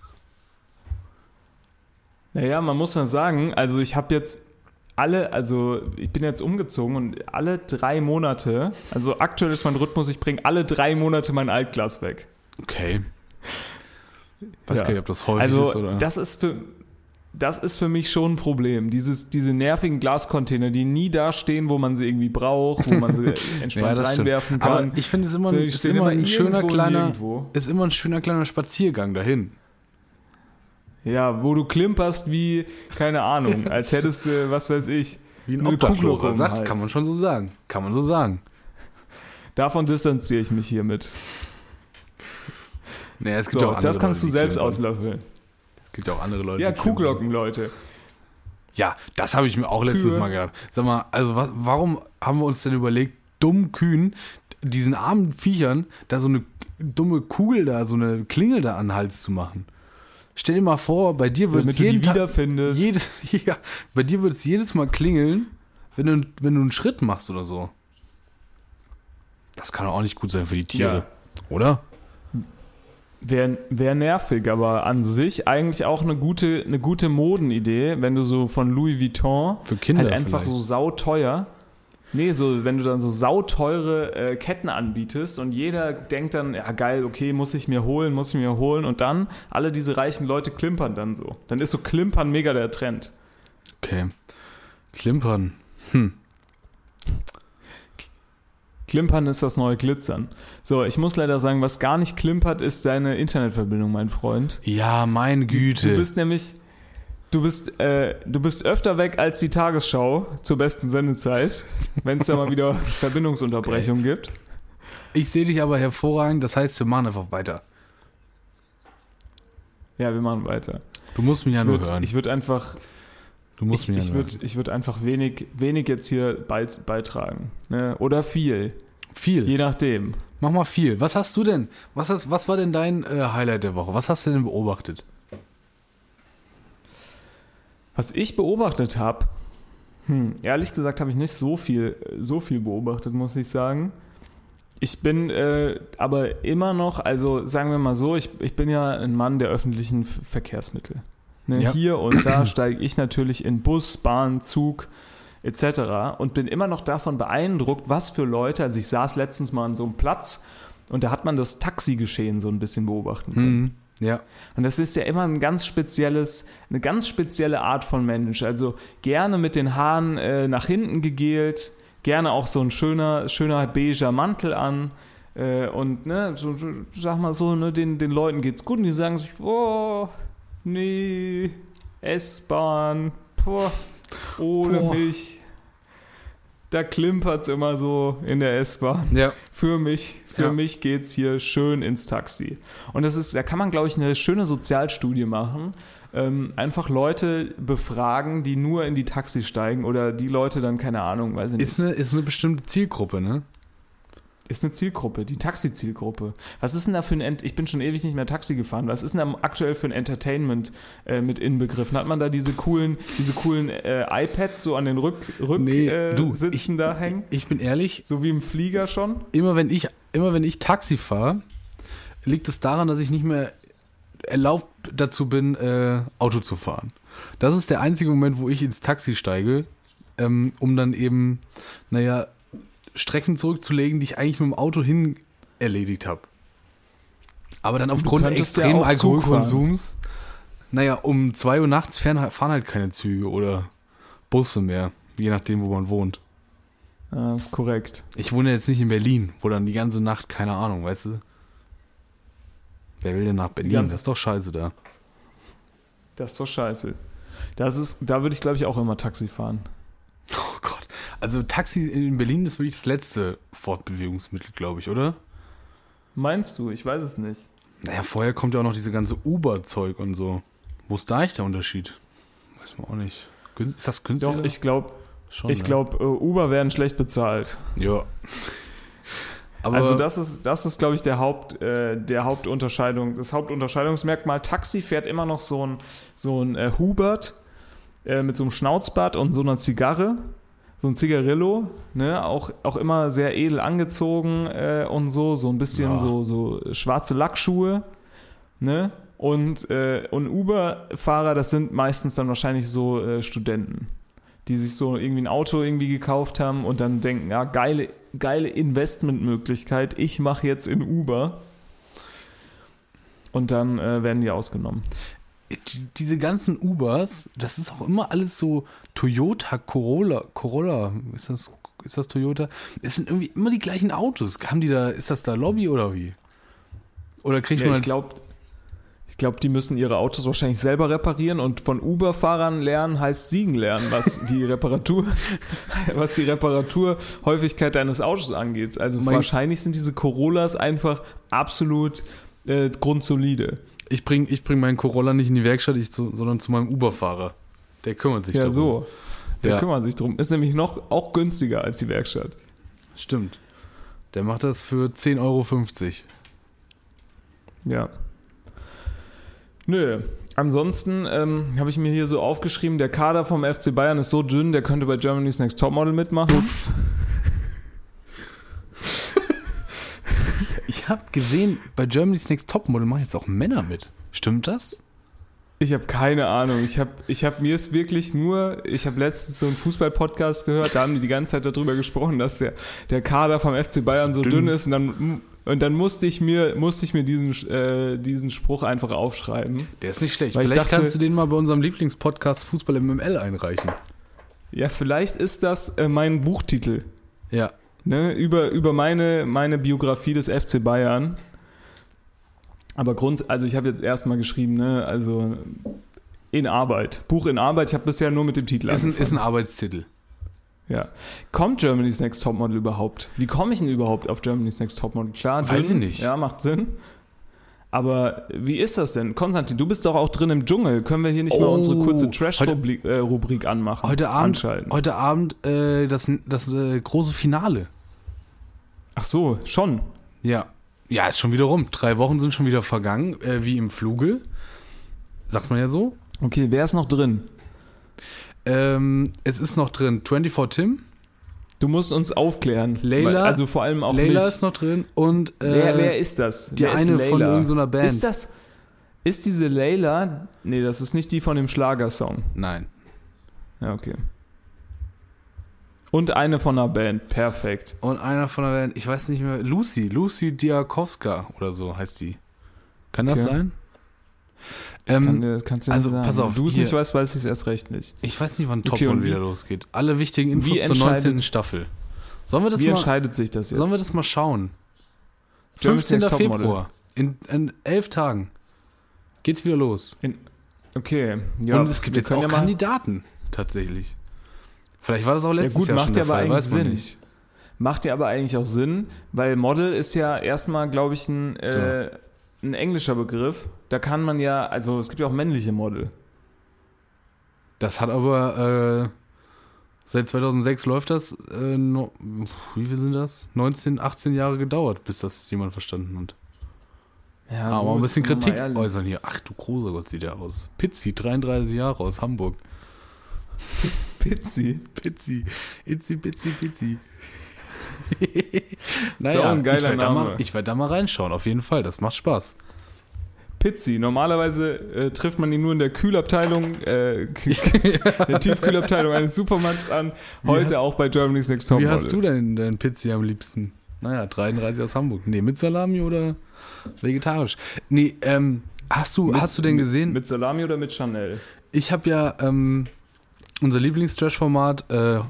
Naja, man muss ja sagen, also ich habe jetzt alle, also ich bin jetzt umgezogen und alle drei Monate, also aktuell ist mein Rhythmus, ich bringe alle drei Monate mein Altglas weg. Okay. Weiß Ja. gar nicht, ob das häufig Also ist oder. das ist für das ist für mich schon ein Problem. Dieses, diese nervigen Glascontainer, die nie da stehen, wo man sie irgendwie braucht, wo man sie entspannt stimmt. reinwerfen kann. Aber ich finde es immer, So, ist immer ein schöner kleiner, nirgendwo. ist immer ein schöner kleiner Spaziergang dahin. Ja, wo du klimperst wie, keine Ahnung, als hättest du, was weiß ich, Wie ein Obdachloser sagt, kann man schon so sagen. Kann man so sagen. Davon distanziere ich mich hiermit. Naja, es gibt So, auch andere das kannst Leute, du selbst auslöffeln. Es gibt auch andere Leute, Ja. Kuhglocken, Leute. Ja, das habe ich mir auch letztes Kühe. Mal gedacht. Sag mal, also was, warum haben wir uns denn überlegt, dummen Kühen, diesen armen Viechern, da so eine dumme Kugel da, so eine Klingel da an den Hals zu machen? Stell dir mal vor, bei dir würde es jeden wiederfindest. jede, ja, bei dir würde es jedes Mal klingeln, wenn du, wenn du einen Schritt machst oder so. Das kann doch auch nicht gut sein für die Tiere, Ja. oder? Wäre wär nervig, aber an sich eigentlich auch eine gute, eine gute Modenidee, wenn du so von Louis Vuitton Für Kinder halt einfach vielleicht. so sauteuer. Nee, so wenn du dann so sauteure äh, Ketten anbietest und jeder denkt dann, ja geil, okay, muss ich mir holen, muss ich mir holen und dann alle diese reichen Leute klimpern dann so. Dann ist so Klimpern mega der Trend. Okay. Klimpern. Klimpern ist das neue Glitzern. So, ich muss leider sagen, was gar nicht klimpert, ist deine Internetverbindung, mein Freund. Ja, meine Güte. Du bist nämlich, du bist, äh, du bist öfter weg als die Tagesschau zur besten Sendezeit, wenn es da mal wieder Verbindungsunterbrechung gibt. ich sehe dich aber hervorragend, das heißt, wir machen einfach weiter. Ja, wir machen weiter. Du musst mich ja ich nur würde hören. würd einfach, du musst ich, mich ich ja würde ich würd einfach wenig, wenig jetzt hier beit, beitragen. Ne? Oder viel, Viel. je nachdem. Mach mal viel. Was hast du denn? Was, hast, was war denn dein äh, Highlight der Woche? Was hast du denn beobachtet? Was ich beobachtet habe, hm, ehrlich gesagt habe ich nicht so viel, so viel beobachtet, muss ich sagen. Ich bin äh, aber immer noch, also sagen wir mal so, ich, ich bin ja ein Mann der öffentlichen Verkehrsmittel. Ne, Ja. Hier und da steige ich natürlich in Bus, Bahn, Zug etc. und bin immer noch davon beeindruckt, was für Leute, also ich saß letztens mal an so einem Platz und da hat man das Taxigeschehen so ein bisschen beobachten können. Mhm. Ja. Und das ist ja immer ein ganz spezielles, eine ganz spezielle Art von Mensch. Also gerne mit den Haaren äh, nach hinten gegelt, gerne auch so ein schöner, schöner beiger Mantel an. Äh, und ne, so, sag mal so, ne, den, den Leuten geht's gut und die sagen sich, oh, nee, S-Bahn, boah, ohne Boah. mich. Da klimpert's immer so in der S-Bahn Ja. für mich, für Ja. mich geht's hier schön ins Taxi. Und das ist, da kann man, glaube ich, eine schöne Sozialstudie machen. Ähm, einfach Leute befragen, die nur in die Taxi steigen oder die Leute dann, keine Ahnung, weiß ich nicht. Ist eine, ist eine bestimmte Zielgruppe, ne? Ist eine Zielgruppe, die Taxi-Zielgruppe. Was ist denn da für ein, Ent ich bin schon ewig nicht mehr Taxi gefahren, was ist denn da aktuell für ein Entertainment äh, mit inbegriffen? Hat man da diese coolen, diese coolen äh, iPads so an den Rück, Rück Nee, äh, du, Sitzen da hängen? Ich bin ehrlich, So wie im Flieger schon? immer wenn ich, immer wenn ich Taxi fahre, liegt es daran, dass ich nicht mehr erlaubt dazu bin, äh, Auto zu fahren. Das ist der einzige Moment, wo ich ins Taxi steige, ähm, um dann eben, naja, Strecken zurückzulegen, die ich eigentlich mit dem Auto hin erledigt habe. Aber dann aufgrund ja extremen Zug Alkoholkonsums, naja, um 2 Uhr nachts fahren, fahren halt keine Züge oder Busse mehr, je nachdem, wo man wohnt. Ja, Ah, ist korrekt. Ich wohne jetzt nicht in Berlin, wo dann die ganze Nacht, keine Ahnung, weißt du? Wer will denn nach Berlin? Das ist doch scheiße da. Das ist doch scheiße. Das ist, da würde ich, glaube ich, auch immer Taxi fahren. Also Taxi in Berlin ist wirklich das letzte Fortbewegungsmittel, glaube ich, oder? Meinst du? Ich weiß es nicht. Naja, vorher kommt ja auch noch diese ganze Uber-Zeug und so. Wo ist da eigentlich der Unterschied? Weiß man auch nicht. Ist das günstiger? Doch, ich glaube, ich ne? glaube, äh, Uber werden schlecht bezahlt. Ja. Aber also das ist, das ist, glaube ich, der Haupt, äh, der Hauptunterscheidung, das Hauptunterscheidungsmerkmal. Taxi fährt immer noch so ein, so ein äh, Hubert äh, mit so einem Schnauzbart und so einer Zigarre, so ein Zigarillo, ne, auch, auch immer sehr edel angezogen äh, und so, so ein bisschen Ja. so, so schwarze Lackschuhe, ne? Und, äh, und Uber-Fahrer, das sind meistens dann wahrscheinlich so äh, Studenten, die sich so irgendwie ein Auto irgendwie gekauft haben und dann denken, ja, geile, geile Investmentmöglichkeit, ich mache jetzt in Uber. Und dann äh, werden die ausgenommen. Die- diese ganzen Ubers, das ist auch immer alles so Toyota, Corolla, Corolla, ist das, ist das Toyota? Es sind irgendwie immer die gleichen Autos. Haben die da, ist das da Lobby oder wie? Oder kriegt Ja, man ich glaube, ich glaub, die müssen ihre Autos wahrscheinlich selber reparieren und von Uber-Fahrern lernen heißt siegen lernen, was die Reparatur, was die Reparaturhäufigkeit deines Autos angeht. Also Mein- wahrscheinlich sind diese Corollas einfach absolut äh, grundsolide. Ich bringe ich bring meinen Corolla nicht in die Werkstatt, ich zu, sondern zu meinem Uber-Fahrer. Der kümmert sich Ja, darum. so. Der Ja. kümmert sich drum. Ist nämlich noch auch günstiger als die Werkstatt. Stimmt. Der macht das für 10,50 Euro. Ja. Nö. Ansonsten ähm, habe ich mir hier so aufgeschrieben, der Kader vom FC Bayern ist so dünn, der könnte bei Germany's Next Topmodel mitmachen. Ich habe gesehen, bei Germany's Next Topmodel machen jetzt auch Männer mit. Stimmt das? Ich habe keine Ahnung. Ich habe ich hab mir es wirklich nur, ich habe letztens so einen Fußball-Podcast gehört, da haben die die ganze Zeit darüber gesprochen, dass der, der Kader vom FC Bayern so dünn. dünn ist und dann, und dann musste ich mir, musste ich mir diesen, äh, diesen Spruch einfach aufschreiben. Der ist nicht schlecht. Weil Vielleicht dachte- kannst du den mal bei unserem Lieblingspodcast Fußball MML einreichen. Ja, vielleicht ist das äh, mein Buchtitel. Ja. Ne, über, über meine, meine Biografie des FC Bayern. Aber Grund, also ich habe jetzt erstmal geschrieben, ne, also in Arbeit. Buch in Arbeit, ich habe bisher nur mit dem Titel Ist ein, angefangen. ist ein Arbeitstitel. ja. Kommt Germany's Next Topmodel überhaupt? Wie komme ich denn überhaupt auf Germany's Next Topmodel? Klar, Weiß dünn, ich nicht. Ja, macht Sinn. Aber wie ist das denn? Konstantin, du bist doch auch drin im Dschungel. Können wir hier nicht mal Oh, unsere kurze heute- Trash-Rubrik äh, anmachen? Heute Abend, heute Abend äh, das, das äh, große Finale. Ach so, schon. Ja. Ja, ist schon wieder rum. Drei Wochen sind schon wieder vergangen, äh, wie im Fluge. Sagt man ja so. Okay, wer ist noch drin? Ähm, es ist noch drin 24 Tim, Du musst uns aufklären. Leila- Also vor allem auch Layla mich. ist noch drin und äh, wer, wer ist das? die wer eine von Layla? irgendeiner Band. Ist das. Ist diese Layla. Nee, das ist nicht die von dem Schlagersong. Nein. Ja, okay. Und eine von einer Band. Perfekt. Und einer von der Band, ich weiß nicht mehr, Lucy, Lucy Diakowska oder so heißt die. Kann das Okay. sein? Ich Ähm, kann das kannst du also, sagen. pass auf, Wenn du es nicht weißt, weiß ich es erst recht nicht. Ich weiß nicht, wann Okay, Topmodel und wie- wieder losgeht. Alle wichtigen wie Infos zur entscheidet- 19. Staffel. Sollen wir das Wie mal, entscheidet sich das jetzt? sollen wir das mal schauen? Germany's 15. Next Topmodel. Februar. In, in elf Tagen geht's wieder los. Okay. Ja, Und es gibt jetzt auch ja mal, Kandidaten, tatsächlich. Vielleicht war das auch letztes gut, Jahr macht schon ja der aber Fall, eigentlich weiß man Sinn. nicht. Macht ja aber eigentlich auch Sinn, weil Model ist ja erstmal, glaube ich, ein, äh, ein englischer Begriff. Da kann man ja, also es gibt ja auch männliche Model. Das hat aber, äh, seit 2006 läuft das, äh, no, wie viel sind das? 19, 18 Jahre gedauert, bis das jemand verstanden hat. Ja, Aber ein gut, bisschen sind wir Kritik äußern hier. Ach du großer Gott, sieht der aus. Pizzi, 33 Jahre aus Hamburg. Pizzi. Pizzi, itzi, pizzi, pizzi. Geiler ich werd da mal, ich werde da mal reinschauen, auf jeden Fall. Das macht Spaß. Pizzi. Normalerweise äh, trifft man ihn nur in der Kühlabteilung, äh, der Tiefkühlabteilung eines Supermarkts an. Heute hast- auch bei Germany's Next Wie Topmodel. hast du denn dein Pizzi am liebsten? Naja, 33 aus Hamburg. Nee, mit Salami oder vegetarisch? Nee, ähm, hast du, Mit- hast du denn gesehen? Mit Salami oder mit Chanel? Ich habe ja ähm, unser Lieblings-Trash-Format äh,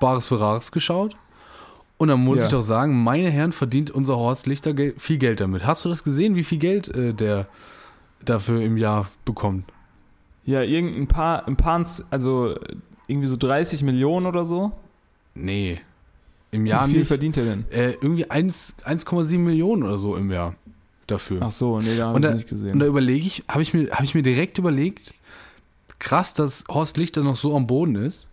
Bares für Rares geschaut. Und dann muss Ja. ich doch sagen, meine Herren, verdient unser Horst Lichter viel Geld damit. Hast du das gesehen, wie viel Geld äh, der dafür im Jahr bekommt? Ja, irgendein paar, ein paar, also irgendwie so 30 Millionen oder so. Nee. Im Jahr Wie viel nicht. verdient er denn? Äh, irgendwie 1 1,7 Millionen oder so im Jahr dafür. Ach so, nee, da habe Und ich da- nicht gesehen. Und da überlege ich, habe ich, mir- hab ich mir direkt überlegt, krass, dass Horst Lichter noch so am Boden ist.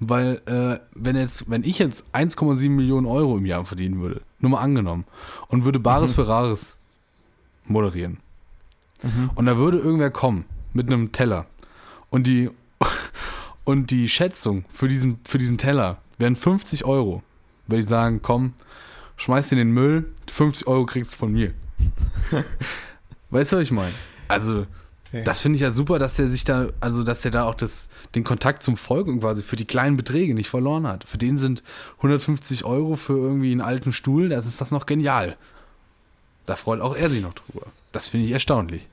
Weil, äh, wenn, jetzt, wenn ich jetzt 1,7 Millionen Euro im Jahr verdienen würde, nur mal angenommen, und würde Bares für Rares moderieren, und da würde irgendwer kommen mit einem Teller und die, und die Schätzung für diesen, für diesen Teller wären 50 Euro, würde ich sagen, komm, schmeiß in den Müll, 50 Euro kriegst du von mir. weißt du, was ich meine? Also, Ja. das finde ich ja super, dass der sich da, also dass der da auch das, den Kontakt zum Volk quasi für die kleinen Beträge nicht verloren hat. Für den sind 150 Euro für irgendwie einen alten Stuhl, das ist das noch genial. Da freut auch er sich noch drüber. Das finde ich erstaunlich.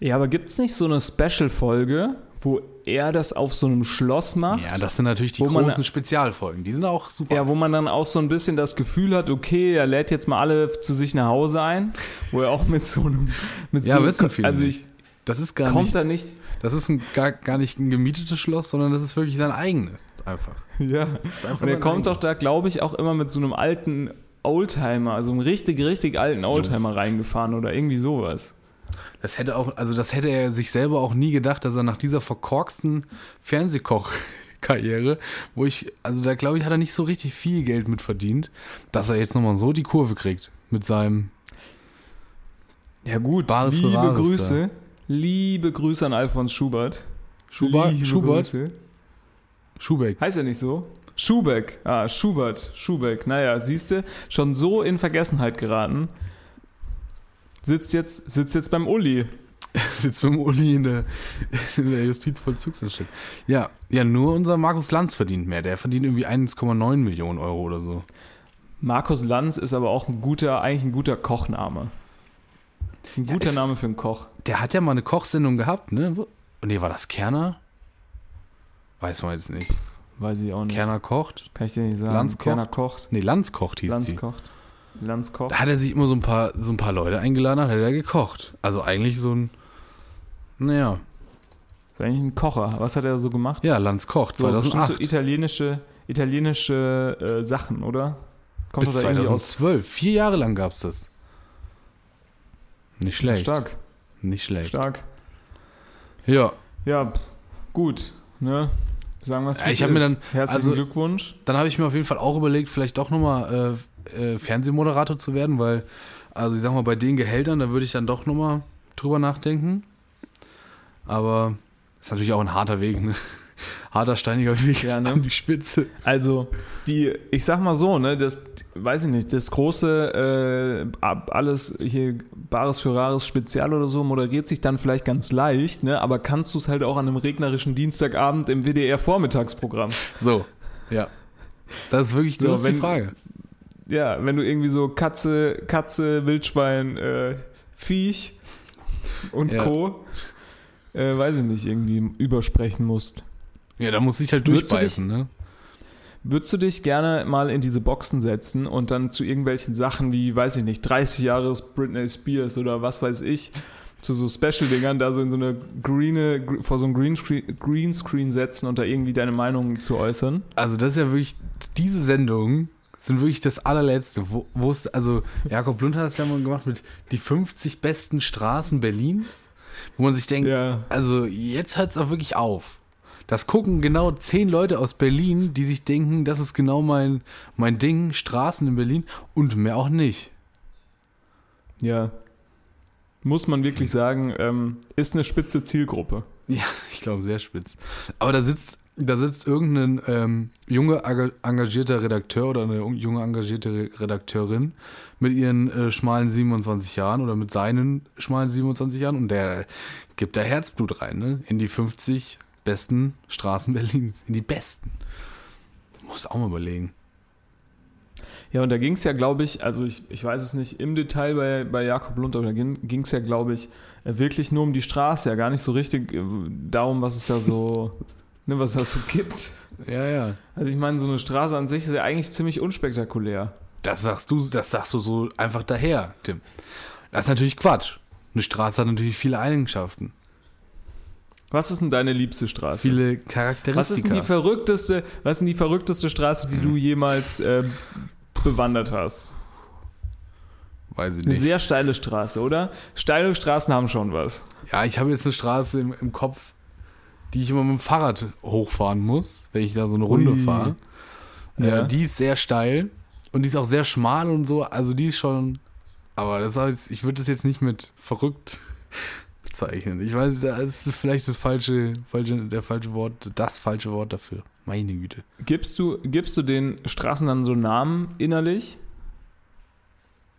Ja, aber gibt es nicht so eine Special-Folge, wo er das auf so einem Schloss macht? Ja, das sind natürlich die Wo man- großen Spezialfolgen. Die sind auch super. Ja, wo man dann auch so ein bisschen das Gefühl hat, okay, er lädt jetzt mal alle zu sich nach Hause ein, wo er auch mit so einem, mit Ja, so, wissen viele also ich, das ist gar kommt nicht, da nicht, das ist ein, gar, gar nicht ein gemietetes Schloss, sondern das ist wirklich sein eigenes. Einfach. ja, ist einfach und er kommt doch da, glaube ich, auch immer mit so einem alten Oldtimer, also einem richtig, richtig alten Oldtimer reingefahren oder irgendwie sowas. Das hätte auch, also das hätte er sich selber auch nie gedacht, dass er nach dieser verkorksten Fernsehkoch-Karriere, wo ich, also da glaube ich, hat er nicht so richtig viel Geld mit verdient, dass er jetzt nochmal so die Kurve kriegt mit seinem. Ja gut, Bares liebe Grüße, liebe Grüße an Alfons Schubert. Schuber, Liebe Schubert, Grüße. Schubeck. Heißt er nicht so? Schubeck. Ah, Schubert. Schubeck. Naja, siehst du, schon so in Vergessenheit geraten. Sitzt jetzt, sitzt jetzt beim Uli. Sitzt dem Uli in der, in der Justizvollzugsanstalt. Ja, ja, nur unser Markus Lanz verdient mehr. Der verdient irgendwie 1,9 Millionen Euro oder so. Markus Lanz ist aber auch ein guter, eigentlich ein guter Kochname. Ist ein Ja, guter ist- Name für einen Koch. Der hat ja mal eine Kochsendung gehabt, ne? Nee, war das Kerner? Weiß man jetzt nicht. Weiß ich auch nicht. Kerner kocht? Kann ich dir nicht sagen. Lanz kocht? Kerner kocht. Nee, Lanz kocht hieß Lanz die. kocht. Lanz kocht. Da hat er sich immer so ein paar, so ein paar Leute eingeladen, hat er gekocht. Also eigentlich so ein, naja, Ist eigentlich ein Kocher. Was hat er so gemacht? ja, Lanz kocht, So, bestimmt 2008. so italienische, italienische äh, Sachen, oder? Kommt Bis doch da irgendwie aus 2012. Vier Jahre lang gab's das. Nicht schlecht. Stark, Nicht schlecht. stark. Ja, Ja, gut. Ne? Sagen wir es Ja, ich hab mir dann- Herzlichen also- Glückwunsch. dann habe ich mir auf jeden Fall auch überlegt, vielleicht doch nochmal äh, äh, Fernsehmoderator zu werden, weil, also ich sag mal, bei den Gehältern, da würde ich dann doch nochmal drüber nachdenken. Aber ist natürlich auch ein harter Weg, ne? Harter, steiniger Weg Ja, ne? an die Spitze. Also, die, ich sag mal so, ne, das, weiß ich nicht, das große äh, alles hier Bares für Rares Spezial oder so moderiert sich dann vielleicht ganz leicht, ne, aber kannst du es halt auch an einem regnerischen Dienstagabend im WDR Vormittagsprogramm. So, ja. Das ist wirklich, das So, ist wenn- die Frage. Ja, wenn du irgendwie so Katze, Katze, Wildschwein, äh, Viech und Ja. Co. Äh, weiß ich nicht, irgendwie übersprechen musst. Ja, da muss ich halt Würdest du durchbeißen, ne? Würdest du dich gerne mal in diese Boxen setzen und dann zu irgendwelchen Sachen wie, weiß ich nicht, 30 Jahres Britney Spears oder was weiß ich, zu so Special-Dingern da so in so eine greene, gr- vor so einem Greenscreen, Greenscreen setzen und da irgendwie deine Meinung zu äußern? Also das ist ja wirklich, diese Sendungen sind wirklich das allerletzte, wo wo also Jakob Lund hat das ja mal gemacht mit die 50 besten Straßen Berlins, wo man sich denkt, Ja. also jetzt hört es auch wirklich auf. Das gucken genau zehn Leute aus Berlin, die sich denken, das ist genau mein, mein Ding, Straßen in Berlin und mehr auch nicht. Ja. Muss man wirklich sagen, ähm, ist eine spitze Zielgruppe. Ja, ich glaube, sehr spitz. Aber da sitzt, da sitzt irgendein ähm, junger, aga- engagierter Redakteur oder eine junge, engagierte Re- Redakteurin mit ihren äh, schmalen 27 Jahren oder mit seinen schmalen 27 Jahren und der gibt da Herzblut rein, ne? In die 50 besten Straßen Berlins. In die besten. Muss auch mal überlegen. Ja, und da ging es ja, glaube ich, also ich, ich weiß es nicht im Detail bei, bei Jakob Lund, aber da ging es ja, glaube ich, äh, wirklich nur um die Straße, ja gar nicht so richtig äh, darum, was es da so, ne, was es da so gibt. Ja, ja. Also ich meine, so eine Straße an sich ist ja eigentlich ziemlich unspektakulär. Das sagst du, das sagst du so einfach daher, Tim. Das ist natürlich Quatsch. Eine Straße hat natürlich viele Eigenschaften, Was ist denn deine liebste Straße? viele Charakteristika. was ist denn die verrückteste, was ist die verrückteste Straße, die du jemals äh, bewandert hast? Weiß ich Eine nicht. sehr steile Straße, oder? Steile Straßen haben schon was. Ja, ich habe jetzt eine Straße im, im Kopf, die ich immer mit dem Fahrrad hochfahren muss, wenn ich da so eine Runde Ui. fahre. Ja. Äh, die ist sehr steil und die ist auch sehr schmal und so. Also die ist schon. Aber das heißt, ich würde das jetzt nicht mit verrückt bezeichnen. Ich weiß, das ist vielleicht das falsche, falsche, der falsche Wort, das falsche Wort dafür. Meine Güte. Gibst du, gibst du den Straßen dann so Namen innerlich?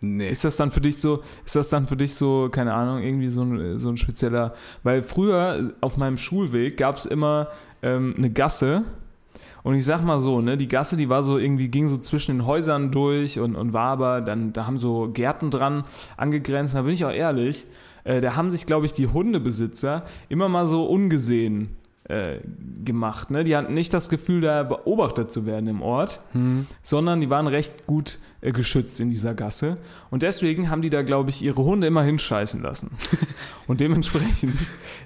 Nee. Ist das dann für dich so, ist das dann für dich so, keine Ahnung, irgendwie so ein, so ein spezieller, weil früher auf meinem Schulweg gab es immer ähm, eine Gasse und ich sag mal so, ne, die Gasse, die war so irgendwie, ging so zwischen den Häusern durch und, und war aber, dann, da haben so Gärten dran angegrenzt, da bin ich auch ehrlich, äh, da haben sich, glaube ich, die Hundebesitzer immer mal so ungesehen äh, gemacht. Ne? Die hatten nicht das Gefühl, da beobachtet zu werden im Ort, sondern die waren recht gut äh, geschützt in dieser Gasse. Und deswegen haben die da, glaube ich, ihre Hunde immer hinscheißen lassen. Und dementsprechend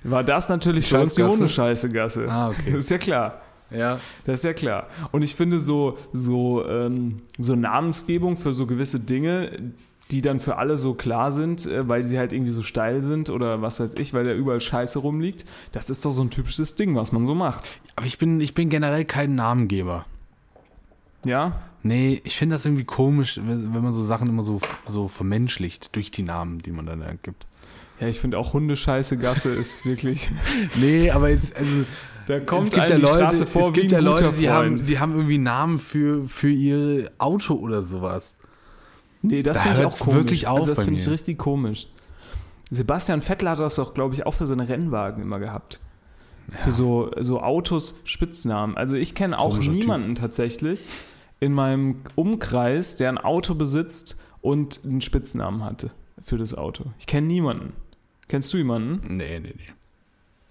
war das natürlich für uns die? Hundescheiße-Gasse. Ah, okay. Das ist ja klar. Ja. Das ist ja klar. Und ich finde so, so, ähm, so Namensgebung für so gewisse Dinge, die dann für alle so klar sind, äh, weil die halt irgendwie so steil sind oder was weiß ich, weil da überall Scheiße rumliegt, das ist doch so ein typisches Ding, was man so macht. Aber ich bin, ich bin generell kein Namengeber. Ja? Nee, ich finde das irgendwie komisch, wenn man so Sachen immer so, so vermenschlicht durch die Namen, die man dann gibt. Ja, ich finde auch Hundescheiße-Gasse ist wirklich. Nee, aber jetzt, also, Da kommt es gibt ja Leute, Straße vor es wie gibt ja Leute, die haben, die haben irgendwie Namen für, für ihr Auto oder sowas. Nee, das Da finde ich auch komisch. wirklich auf also das finde ich mir. richtig komisch. Sebastian Vettel hat das doch, glaube ich, auch für seine Rennwagen immer gehabt. Für so, so Autos Spitznamen. Also ich kenne auch Komischer Typ. niemanden tatsächlich in meinem Umkreis, der ein Auto besitzt und einen Spitznamen hatte für das Auto. Ich kenne niemanden. Kennst du jemanden? Nee, nee, nee.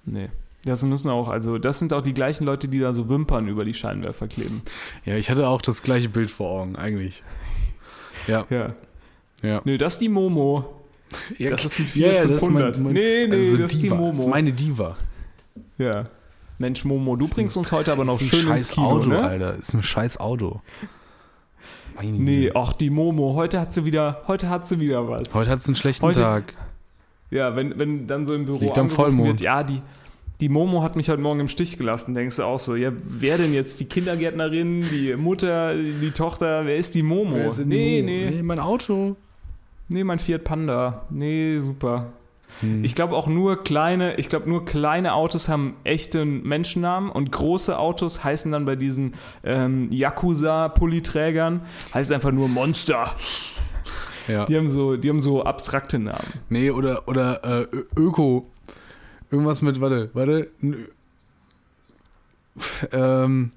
Nee. Das müssen auch, also das sind auch die gleichen Leute, die da so Wimpern über die Scheinwerfer kleben. Ja, ich hatte auch das gleiche Bild vor Augen, eigentlich. Ja, Ja. ja. Nee, das ist die Momo. ja Das ist ein ja, ja, Fiat das ist mein, 500. mein, Nee, nee, also das ist die Diva. Momo. Das ist meine Diva. Ja. Mensch, Momo, du bringst uns heute aber noch ist ein schön scheiß ins Kino, Auto, ne? Alter. Ist ein scheiß Auto. Meine Nee, ach die Momo, heute hat sie wieder, heute hat sie wieder was. Heute hat es einen schlechten Heute- Tag. Ja, wenn, wenn dann so im Büro liegt am Vollmond. wird, ja, die, die Momo hat mich heute Morgen im Stich gelassen, denkst du auch so, ja, wer denn jetzt? Die Kindergärtnerin, die Mutter, die Tochter, wer ist die Momo? Ist denn die nee, Momo? nee, Nee, mein Auto. nee, mein Fiat Panda. Nee, super. Hm. Ich glaube auch nur kleine, ich glaube nur kleine Autos haben echte Menschennamen und große Autos heißen dann bei diesen ähm, Yakuza-Pulliträgern heißt einfach nur Monster. ja. Die haben so, die haben so abstrakte Namen. Nee, oder, oder äh, Öko. Irgendwas mit, warte, warte. Ähm,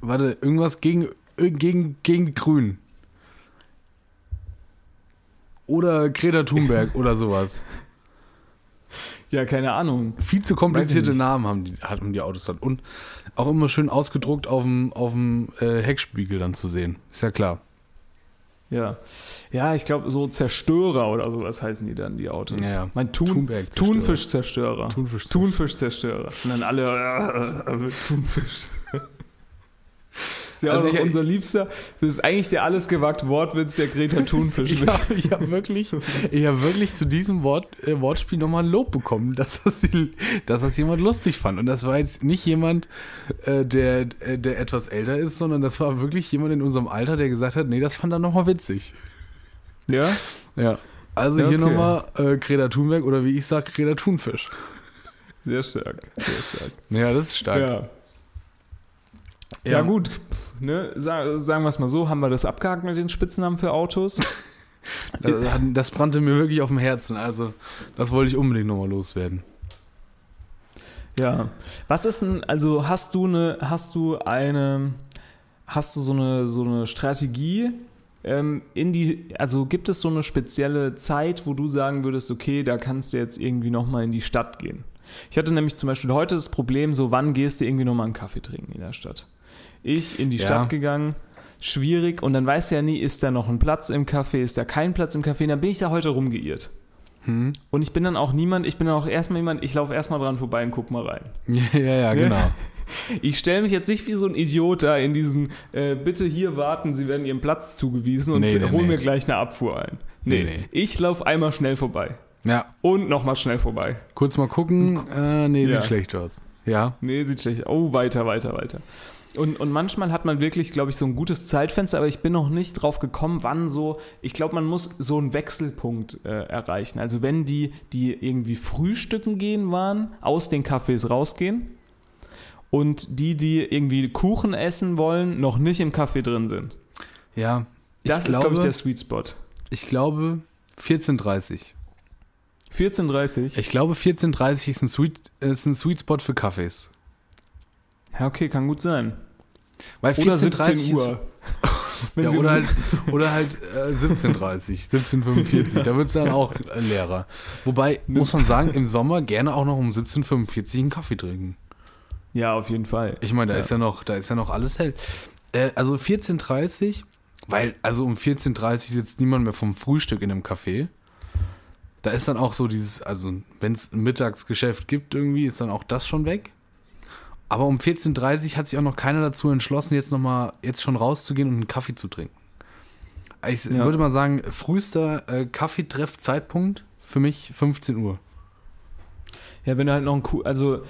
warte, irgendwas gegen, ö- gegen, gegen Grün. Oder Greta Thunberg oder sowas. Ja, keine Ahnung. Viel zu komplizierte. Namen haben die, haben die Autos dann. Und auch immer schön ausgedruckt auf dem, auf dem äh, Heckspiegel dann zu sehen. Ist ja klar. Ja, ja, ich glaube so Zerstörer oder sowas heißen die dann die Autos. Ja, ja. Mein Thun. Thunfischzerstörer. Thunfischzerstörer. Thunfischzerstörer. Und dann alle äh, äh, Thunfisch. Das ist ja Also ich- unser Liebster. Das ist eigentlich der alles gewagt Wortwitz der Greta Thunfisch. Ich habe hab wirklich, ich hab wirklich zu diesem Wort, äh, Wortspiel nochmal ein Lob bekommen, dass das, dass das jemand lustig fand. Und das war jetzt nicht jemand, äh, der, äh, der etwas älter ist, sondern das war wirklich jemand in unserem Alter, der gesagt hat, nee, das fand er nochmal witzig. ja? Ja. Also Ja, hier okay. nochmal äh, Greta Thunberg oder wie ich sag, Greta Thunfisch. Sehr stark. Sehr stark. Ja, das ist stark. Ja. Ja, gut. Ne? Sa- Sagen wir es mal so, haben wir das abgehakt mit den Spitznamen für Autos? Das, das brannte mir wirklich auf dem Herzen. Also, das wollte ich unbedingt nochmal loswerden. Ja. Was ist denn, also hast du eine, hast du eine, hast du so eine, so eine Strategie ähm, in die, also gibt es so eine spezielle Zeit, wo du sagen würdest, okay, da kannst du jetzt irgendwie nochmal in die Stadt gehen? Ich hatte nämlich zum Beispiel heute das Problem, so wann gehst du irgendwie nochmal einen Kaffee trinken in der Stadt? Ich in die Ja. Stadt gegangen, schwierig und dann weißt du ja nie, ist da noch ein Platz im Café, ist da kein Platz im Café, und dann bin ich da heute rumgeirrt. Hm? Und ich bin dann auch niemand, ich bin dann auch erstmal jemand, ich laufe erstmal dran vorbei und guck mal rein. Ja, ja, ja, Ne? genau. Ich stelle mich jetzt nicht wie so ein Idiot da in diesem, äh, bitte hier warten, Sie werden Ihrem Platz zugewiesen und Nee, nee, hol nee. mir gleich eine Abfuhr ein. Nee, Nee, ich laufe einmal schnell vorbei. Ja, Und nochmal schnell vorbei. kurz mal gucken. Äh, nee, Ja. sieht schlecht aus. Ja. Nee, sieht schlecht. Oh, weiter, weiter, weiter. Und, und manchmal hat man wirklich, glaube ich, so ein gutes Zeitfenster, aber ich bin noch nicht drauf gekommen, wann so. Ich glaube, man muss so einen Wechselpunkt äh, erreichen. Also, wenn die, die irgendwie frühstücken gehen waren, aus den Cafés rausgehen und die, die irgendwie Kuchen essen wollen, noch nicht im Café drin sind. Ja. Das ist, glaube, glaube ich, der Sweet Spot. ich glaube 14.30 14.30 Ich glaube 14.30 ist ein Sweet, ist ein Sweet Spot für Kaffees. Ja, okay, kann gut sein. Weil Oder 14.30 17 Uhr. Ja, oder, halt, oder halt äh, 17.30, 17.45, da wird es dann auch äh, leerer. Wobei, muss man sagen, im Sommer gerne auch noch um 17.45 einen Kaffee trinken. Ja, auf jeden Fall. Ich meine, da Ja. ist ja noch, da ist ja noch alles hell. Äh, also 14.30, weil, also um 14.30 sitzt niemand mehr vom Frühstück in einem Café. Da ist dann auch so dieses, also wenn es ein Mittagsgeschäft gibt irgendwie, ist dann auch das schon weg. Aber um 14.30 hat sich auch noch keiner dazu entschlossen, jetzt noch mal, jetzt schon rauszugehen und einen Kaffee zu trinken. Ich Ja. würde mal sagen, frühester äh, Kaffeetreff-Zeitpunkt für mich 15 Uhr. Ja, wenn du halt noch ein Kuh, also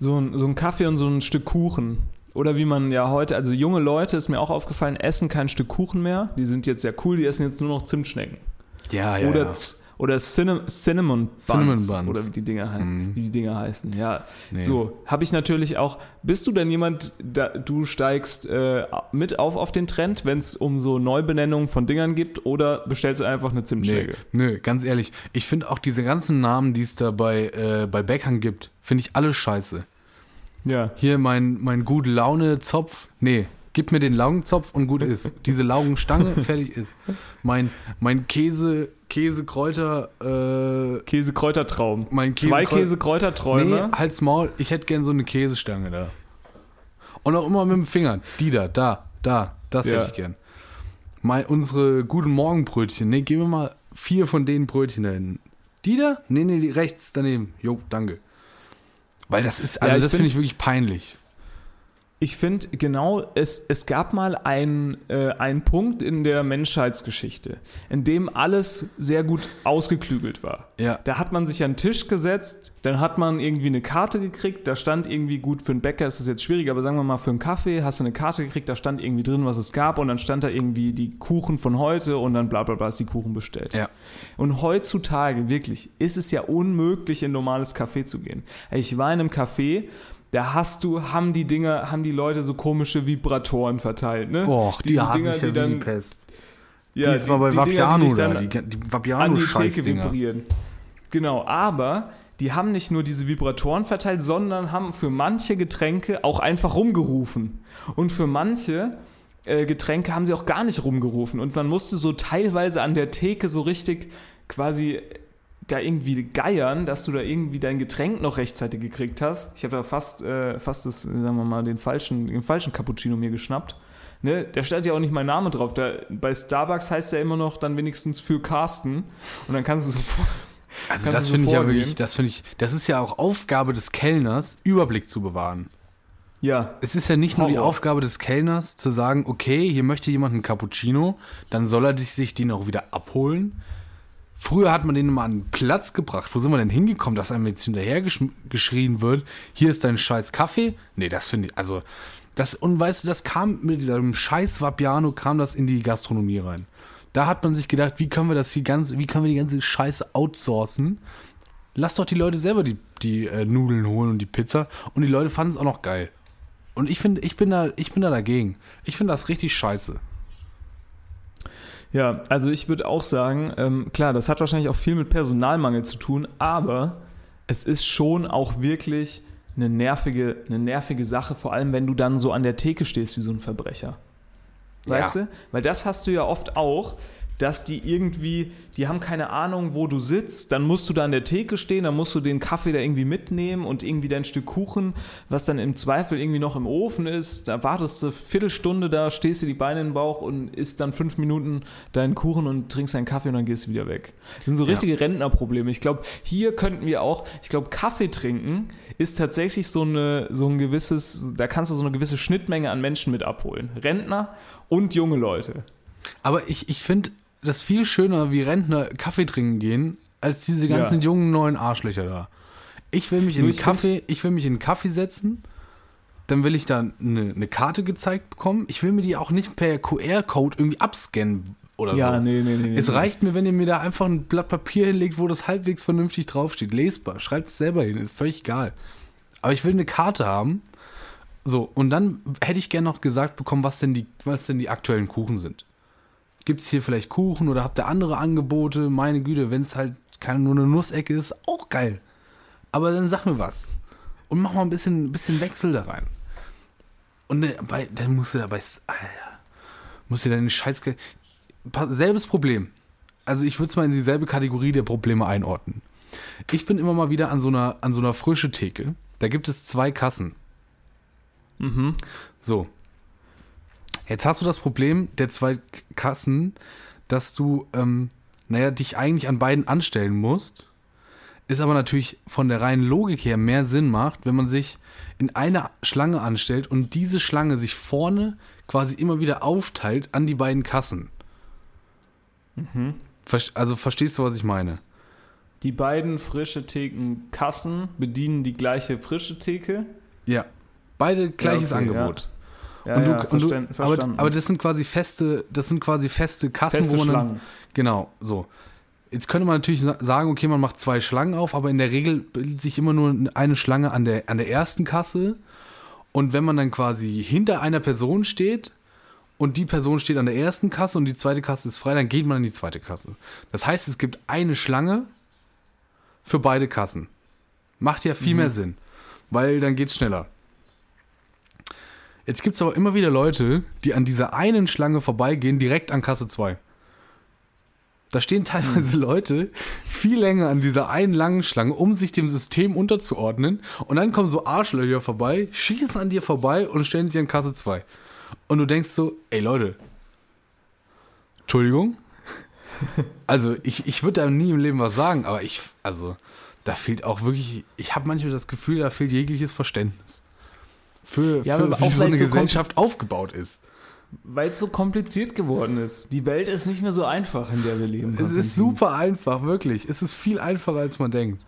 so ein, so ein Kaffee und so ein Stück Kuchen. Oder wie man ja heute, also junge Leute, ist mir auch aufgefallen, essen kein Stück Kuchen mehr. Die sind jetzt ja cool, die essen jetzt nur noch Zimtschnecken. Ja, oder Z- oder Cinnamon, Cinnamon Buns. Cinnamon Buns. Oder wie die Dinger, Mhm. wie die Dinger heißen. Ja, Nee. so habe ich natürlich auch. Bist du denn jemand, da, du steigst äh, mit auf auf den Trend, wenn es um so Neubenennungen von Dingern gibt, oder bestellst du einfach eine Nee, Zimtschnecke? nö, ganz ehrlich. Ich finde auch diese ganzen Namen, die es da bei, äh, bei Bäckern gibt, finde ich alle scheiße. Ja. Hier mein, mein gute Laune-Zopf. Nee, gib mir den Laugenzopf und gut ist. Diese Laugenstange, fertig ist. Mein, mein Käse, Käsekräuter, äh, Käsekräutertraum. Mein Zwei Käsekreu- Käsekräuterträume. nee, halt's Maul, ich hätte gern so eine Käsestange da. Und auch immer mit dem Finger. Die da, da, da, das Ja. hätte ich gern. Mal unsere guten Morgenbrötchen. Nee, geben wir mal vier von den Brötchen da hinten. Die da? Nee, nee, die rechts daneben. Jo, danke. Weil das ist, also ich das finde find- ich wirklich peinlich. Ich finde genau, es, es gab mal einen, äh, einen Punkt in der Menschheitsgeschichte, in dem alles sehr gut ausgeklügelt war. Ja. Da hat man sich an den Tisch gesetzt, dann hat man irgendwie eine Karte gekriegt, da stand irgendwie gut, für einen Bäcker ist es jetzt schwierig, aber sagen wir mal für einen Kaffee hast du eine Karte gekriegt, da stand irgendwie drin, was es gab und dann stand da irgendwie die Kuchen von heute und dann bla bla bla ist die Kuchen bestellt. Ja. Und heutzutage, wirklich, ist es ja unmöglich, in ein normales Café zu gehen. Ich war in einem Café, da hast du, haben die Dinger, haben die Leute so komische Vibratoren verteilt, ne? Och, die hasse Dinger, ja die dann, die Pest. ja, die ist mal bei die Dinger, die Vapiano dich da, dann die, die an die Theke vibrieren. Genau, aber die haben nicht nur diese Vibratoren verteilt, sondern haben für manche Getränke auch einfach rumgerufen. Und für manche äh, Getränke haben sie auch gar nicht rumgerufen. Und man musste so teilweise an der Theke so richtig quasi da irgendwie geiern, dass du da irgendwie dein Getränk noch rechtzeitig gekriegt hast. Ich habe da fast, äh, fast das, sagen wir mal, den falschen, den falschen Cappuccino mir geschnappt. Ne? Da stand ja auch nicht mein Name drauf. Da, bei Starbucks heißt ja immer noch dann wenigstens für Carsten. Und dann kannst du so Also das so finde ich ja wirklich, das finde ich, das ist ja auch Aufgabe des Kellners, Überblick zu bewahren. Ja, Es ist ja nicht nur die Horror. Aufgabe des Kellners zu sagen, okay, hier möchte jemand einen Cappuccino, dann soll er sich den auch wieder abholen. Früher hat man den mal an einen Platz gebracht. Wo sind wir denn hingekommen, dass einem jetzt hinterher gesch geschrien wird, hier ist dein scheiß Kaffee? Nee, das finde ich, also, das, und weißt du, das kam mit diesem scheiß Vapiano, kam das in die Gastronomie rein. Da hat man sich gedacht, wie können wir das die ganze, wie können wir die ganze Scheiße outsourcen? Lass doch die Leute selber die, die äh, Nudeln holen und die Pizza. Und die Leute fanden es auch noch geil. Und ich finde, ich bin da, ich bin da dagegen. Ich finde das richtig scheiße. Ja, also ich würde auch sagen, ähm, klar, das hat wahrscheinlich auch viel mit Personalmangel zu tun, aber es ist schon auch wirklich eine nervige, eine nervige Sache, vor allem wenn du dann so an der Theke stehst wie so ein Verbrecher. Weißt Ja. du? Weil das hast du ja oft auch, dass die irgendwie, die haben keine Ahnung, wo du sitzt, dann musst du da an der Theke stehen, dann musst du den Kaffee da irgendwie mitnehmen und irgendwie dein Stück Kuchen, was dann im Zweifel irgendwie noch im Ofen ist, da wartest du eine Viertelstunde da, stehst dir die Beine in den Bauch und isst dann fünf Minuten deinen Kuchen und trinkst deinen Kaffee und dann gehst du wieder weg. Das sind so Ja. richtige Rentnerprobleme. Ich glaube, hier könnten wir auch, ich glaube, Kaffee trinken ist tatsächlich so eine, so ein gewisses, da kannst du so eine gewisse Schnittmenge an Menschen mit abholen. Rentner und junge Leute. Aber ich, ich finde das viel schöner, wie Rentner Kaffee trinken gehen, als diese ganzen Ja. jungen neuen Arschlöcher da. Ich will mich in einen Kaffee, ich will mich in einen Kaffee setzen, dann will ich da eine, eine Karte gezeigt bekommen. Ich will mir die auch nicht per QR-Code irgendwie abscannen oder Ja, so. nee, nee, nee. Es nee. reicht mir, wenn ihr mir da einfach ein Blatt Papier hinlegt, wo das halbwegs vernünftig draufsteht. Lesbar. Schreibt es selber hin, ist völlig egal. Aber ich will eine Karte haben. So, und dann hätte ich gerne noch gesagt bekommen, was denn die, was denn die aktuellen Kuchen sind. Gibt es hier vielleicht Kuchen oder habt ihr andere Angebote? Meine Güte, wenn es halt keine nur eine Nussecke ist, auch geil. Aber dann sag mir was. Und mach mal ein bisschen, bisschen Wechsel da rein. Und ne, bei, dann musst du dabei, Alter, musst du deine Scheiß... Selbes Problem. Also ich würde es mal in dieselbe Kategorie der Probleme einordnen. Ich bin immer mal wieder an so einer, an so einer frische Theke. Da gibt es zwei Kassen. So. Jetzt hast du das Problem der zwei Kassen, dass du, ähm, naja, dich eigentlich an beiden anstellen musst. Ist aber natürlich von der reinen Logik her mehr Sinn macht, wenn man sich in einer Schlange anstellt und diese Schlange sich vorne quasi immer wieder aufteilt an die beiden Kassen. Ver- Also verstehst du, was ich meine? Die beiden frische Theken-Kassen bedienen die gleiche frische Theke. Ja. Beide gleiches okay, Angebot. Ja, und du, ja, und du, verstanden, aber, verstanden. aber das sind quasi feste, das sind quasi feste Kassen, Feste wo man dann, Schlangen. genau so. Jetzt könnte man natürlich sa- sagen, okay, man macht zwei Schlangen auf, aber in der Regel bildet sich immer nur eine Schlange an der an der ersten Kasse. Und wenn man dann quasi hinter einer Person steht und die Person steht an der ersten Kasse und die zweite Kasse ist frei, dann geht man in die zweite Kasse. Das heißt, es gibt eine Schlange für beide Kassen. Macht ja viel mehr Sinn, weil dann geht's schneller. Jetzt gibt es aber immer wieder Leute, die an dieser einen Schlange vorbeigehen, direkt an Kasse 2. Da stehen teilweise Leute viel länger an dieser einen langen Schlange, um sich dem System unterzuordnen. Und dann kommen so Arschlöcher vorbei, schießen an dir vorbei und stellen sich an Kasse 2. Und du denkst so, ey Leute, Entschuldigung? Also ich, ich würde da nie im Leben was sagen, aber ich, also da fehlt auch wirklich, ich habe manchmal das Gefühl, da fehlt jegliches Verständnis. Für, Ja, für wie so eine Gesellschaft aufgebaut ist. Weil es so kompliziert geworden ist. Die Welt ist nicht mehr so einfach, in der wir leben. Es ist super einfach, wirklich. Es ist viel einfacher, als man denkt.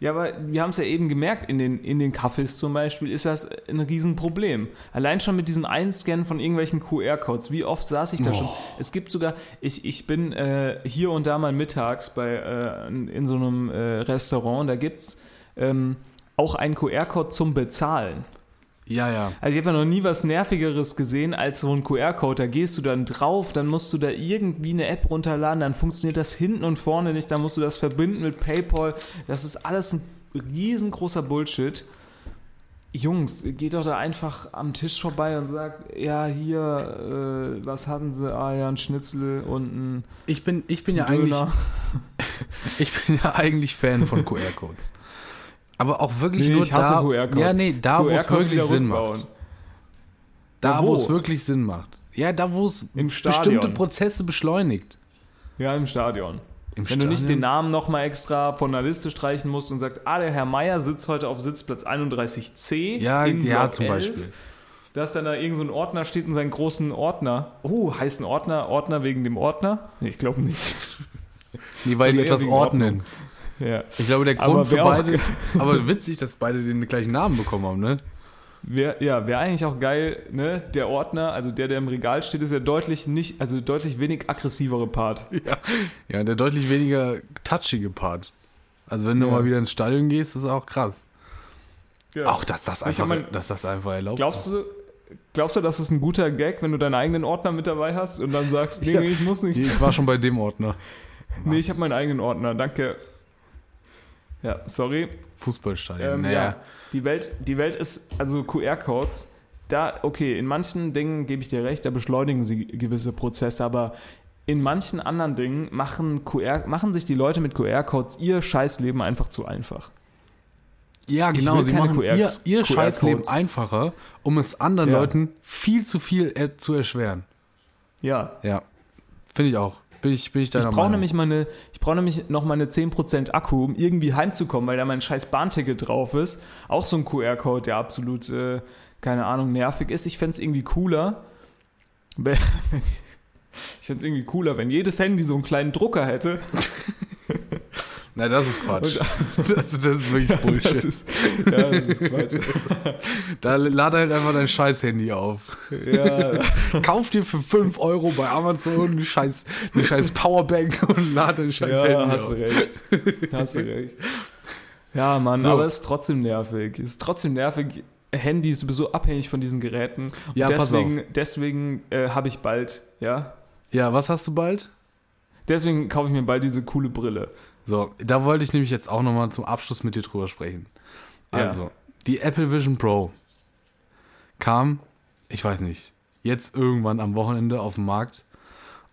Ja, aber wir haben es ja eben gemerkt, in den, in den Cafés zum Beispiel ist das ein Riesenproblem. Allein schon mit diesem Einscannen von irgendwelchen QR-Codes. Wie oft saß ich da schon? Es gibt sogar, ich, ich bin äh, hier und da mal mittags bei, äh, in in so einem äh, Restaurant, da gibt es ähm, auch einen QR-Code zum Bezahlen. Ja, ja. Also ich habe ja noch nie was Nervigeres gesehen als so ein QR-Code. Da gehst du dann drauf, dann musst du da irgendwie eine App runterladen, dann funktioniert das hinten und vorne nicht, dann musst du das verbinden mit PayPal. Das ist alles ein riesengroßer Bullshit. Jungs, geht doch da einfach am Tisch vorbei und sagt, ja, hier, äh, was hatten sie? Ah ja, ein Schnitzel und ein Ich bin, ich bin ja eigentlich, Döner. ich bin ja eigentlich Fan von QR-Codes. Aber auch wirklich Nee, nur ich hasse da, QR-Codes. ja, nee, da wo es wirklich Sinn macht. Da Ja, wo es wirklich Sinn macht. Ja, da wo es Im bestimmte Stadion. Prozesse beschleunigt. Ja, im Stadion. Im Wenn du nicht Stadion? den Namen nochmal extra von der Liste streichen musst und sagst, ah, der Herr Meier sitzt heute auf Sitzplatz 31c. Ja, in ja, Block zum 11, Beispiel. Dass dann da irgend so ein Ordner steht in seinen großen Ordner. Oh, heißt ein Ordner Ordner wegen dem Ordner? Nee, ich glaube nicht. Nee, weil die etwas ordnen. Ja. Ich glaube, der Grund für beide. aber witzig, dass beide den gleichen Namen bekommen haben, ne? Wär, ja, wäre eigentlich auch geil, ne? Der Ordner, also der, der im Regal steht, ist ja deutlich nicht, also deutlich wenig aggressivere Part. Ja, der deutlich weniger touchige Part. Also wenn du Ja. mal wieder ins Stadion gehst, ist auch krass. Ja. Auch dass das einfach, mein- dass das einfach erlaubt Glaubst du, glaubst du, das ist ein guter Gag, wenn du deinen eigenen Ordner mit dabei hast und dann sagst, nee, Ja. nee, ich muss nicht. Ich war schon bei dem Ordner. Nee, ich habe meinen eigenen Ordner, danke. Ja, sorry. Fußballstadion. Ähm, naja. ja, die Welt, die Welt ist, also QR-Codes, da, okay, in manchen Dingen gebe ich dir recht, da beschleunigen sie gewisse Prozesse, aber in manchen anderen Dingen machen, QR, machen sich die Leute mit QR-Codes ihr Scheißleben einfach zu einfach. Ja, genau. Sie machen QR ihr, ihr. Scheißleben einfacher, um es anderen Ja. Leuten viel zu viel äh, zu erschweren. Ja. Ja, finde ich auch. Bin ich, bin ich Ich deiner brauche Meinung. nämlich, ich brauch nämlich noch meine 10% Akku, um irgendwie heimzukommen, weil da mein scheiß Bahnticket drauf ist. Auch so ein QR-Code, der absolut, äh, keine Ahnung, nervig ist. Ich fände es irgendwie cooler. wenn- Ich fände es irgendwie cooler, wenn jedes Handy so einen kleinen Drucker hätte. Na, das ist Quatsch. Das, das ist wirklich Bullshit. Das ist, ja, das ist Quatsch. da lad halt einfach dein Scheiß-Handy auf. Ja, Kauf dir für 5 Euro bei Amazon eine scheiß, eine scheiß Powerbank und lad dein scheiß ja Handy hast auf. du recht. Hast du recht. Ja, Mann, So. aber es ist trotzdem nervig. Es ist trotzdem nervig. Handys, du bist so abhängig von diesen Geräten. Und Ja, deswegen, deswegen äh, habe ich bald, ja, Ja, was hast du bald? deswegen kaufe ich mir bald diese coole Brille. So, da wollte ich nämlich jetzt auch nochmal zum Abschluss mit dir drüber sprechen. Ja. Also, die Apple Vision Pro kam, ich weiß nicht, jetzt irgendwann am Wochenende auf den Markt.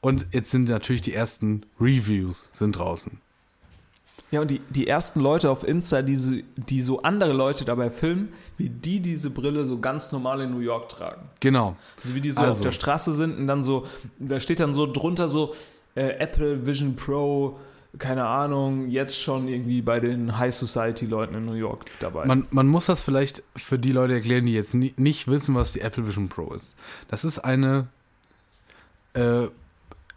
Und jetzt sind natürlich die ersten Reviews sind draußen. Ja, und die, die ersten Leute auf Insta, die, so- die so andere Leute dabei filmen, wie die diese Brille so ganz normal in New York tragen. Genau. Also wie die so Also. auf der Straße sind und dann so, da steht dann so drunter so äh, Apple Vision Pro, keine Ahnung, jetzt schon irgendwie bei den High Society Leuten in New York dabei. Man, man muss das vielleicht für die Leute erklären, die jetzt nie, nicht wissen, was die Apple Vision Pro ist. Das ist eine, äh,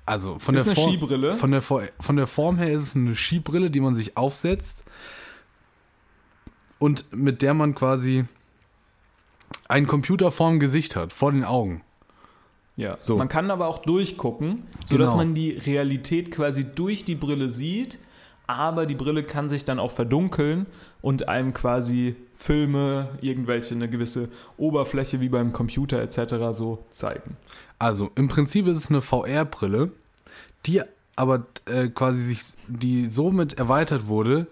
also von Ist der Form, Skibrille. Von der, For- von der Form her ist es eine Skibrille, die man sich aufsetzt und mit der man quasi einen Computer vorm Gesicht hat, vor den Augen. Ja. so. Man kann aber auch durchgucken, sodass Genau. man die Realität quasi durch die Brille sieht, aber die Brille kann sich dann auch verdunkeln und einem quasi Filme, irgendwelche, eine gewisse Oberfläche wie beim Computer etc. so zeigen. Also im Prinzip ist es eine VR-Brille, die aber äh, quasi sich, die somit erweitert wurde,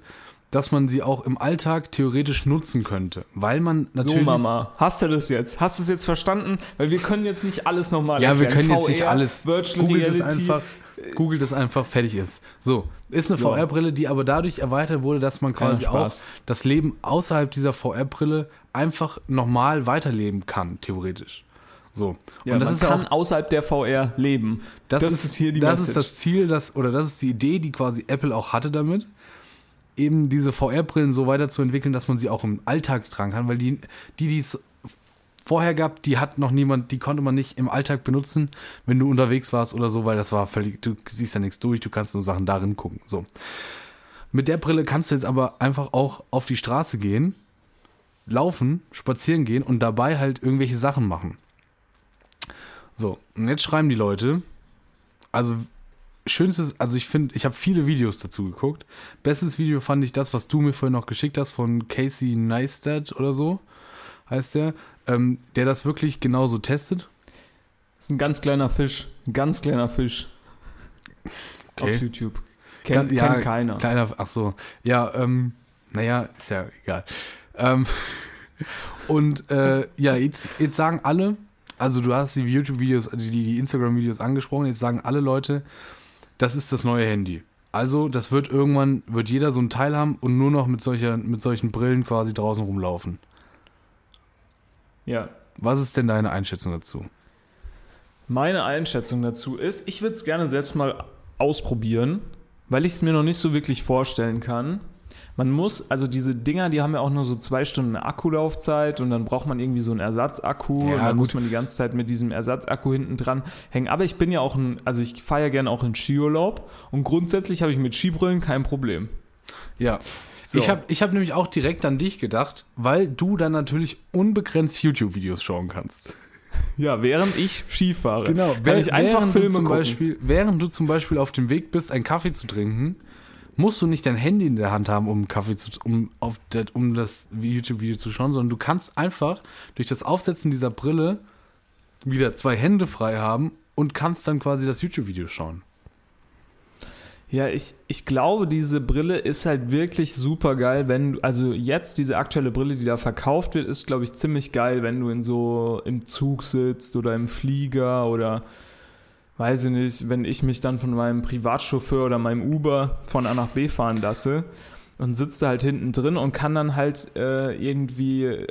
dass man sie auch im Alltag theoretisch nutzen könnte, weil man natürlich so, Mama, hast du das jetzt? Hast du es jetzt verstanden? Weil wir können jetzt nicht alles nochmal Ja, wir können jetzt nicht VR, alles. Virtual Googelt es Reality. einfach. Googelt es einfach, fertig ist. So, ist eine Ja. VR-Brille, die aber dadurch erweitert wurde, dass man quasi auch das Leben außerhalb dieser VR-Brille einfach normal weiterleben kann, theoretisch. So. Ja, und das man ist kann auch außerhalb der VR leben. das, das ist, ist hier die das ist Message. das Ziel, das, oder das ist die Idee, die quasi Apple auch hatte damit, eben diese VR-Brillen so weiterzuentwickeln, dass man sie auch im Alltag tragen kann, weil die, die, es vorher gab, die hat noch niemand, die konnte man nicht im Alltag benutzen, wenn du unterwegs warst oder so, weil das war völlig, du siehst ja nichts durch, du kannst nur Sachen darin gucken, so. Mit der Brille kannst du jetzt aber einfach auch auf die Straße gehen, laufen, spazieren gehen und dabei halt irgendwelche Sachen machen. So, und jetzt schreiben die Leute, also schönstes, also ich finde, ich habe viele Videos dazu geguckt. Bestes Video fand ich das, was du mir vorhin noch geschickt hast von Casey Neistat oder so, heißt der, ähm, der das wirklich genauso testet. Das ist ein ganz kleiner Fisch. Ein ganz kleiner Fisch. Okay. Auf YouTube. Kennt, kennt keiner. Kleiner, ach so, ja, ähm, naja, ist ja egal. Ähm, und äh, ja, jetzt, jetzt sagen alle, also du hast die YouTube-Videos, die, die Instagram-Videos angesprochen, jetzt sagen alle Leute, das ist das neue Handy. Also, das wird irgendwann, wird jeder so ein Teil haben und nur noch mit, solcher, mit solchen Brillen quasi draußen rumlaufen. Ja. Was ist denn deine Einschätzung dazu? Meine Einschätzung dazu ist, ich würde es gerne selbst mal ausprobieren, weil ich es mir noch nicht so wirklich vorstellen kann. Man muss, also diese Dinger, die haben ja auch nur so zwei Stunden Akkulaufzeit und dann braucht man irgendwie so einen Ersatzakku Ja, und dann gut. muss man die ganze Zeit mit diesem Ersatzakku hinten dran hängen. Aber ich bin ja auch ein, also ich fahre ja gerne auch in Skiurlaub und grundsätzlich habe ich mit Skibrillen kein Problem. Ja. So. Ich habe ich hab nämlich auch direkt an dich gedacht, weil du dann natürlich unbegrenzt YouTube-Videos schauen kannst. Ja, während ich Ski fahre. kann Genau, wer- ich einfach während Filme du zum gucken. Beispiel, während du zum Beispiel auf dem Weg bist, einen Kaffee zu trinken, musst du nicht dein Handy in der Hand haben, um Kaffee zu, um auf der, um das YouTube-Video zu schauen, sondern du kannst einfach durch das Aufsetzen dieser Brille wieder zwei Hände frei haben und kannst dann quasi das YouTube-Video schauen. Ja, ich, ich glaube, diese Brille ist halt wirklich super geil, wenn also jetzt diese aktuelle Brille, die da verkauft wird, ist, glaube ich, ziemlich geil, wenn du in so im Zug sitzt oder im Flieger oder weiß ich nicht, wenn ich mich dann von meinem Privatchauffeur oder meinem Uber von A nach B fahren lasse und sitze da halt hinten drin und kann dann halt äh, irgendwie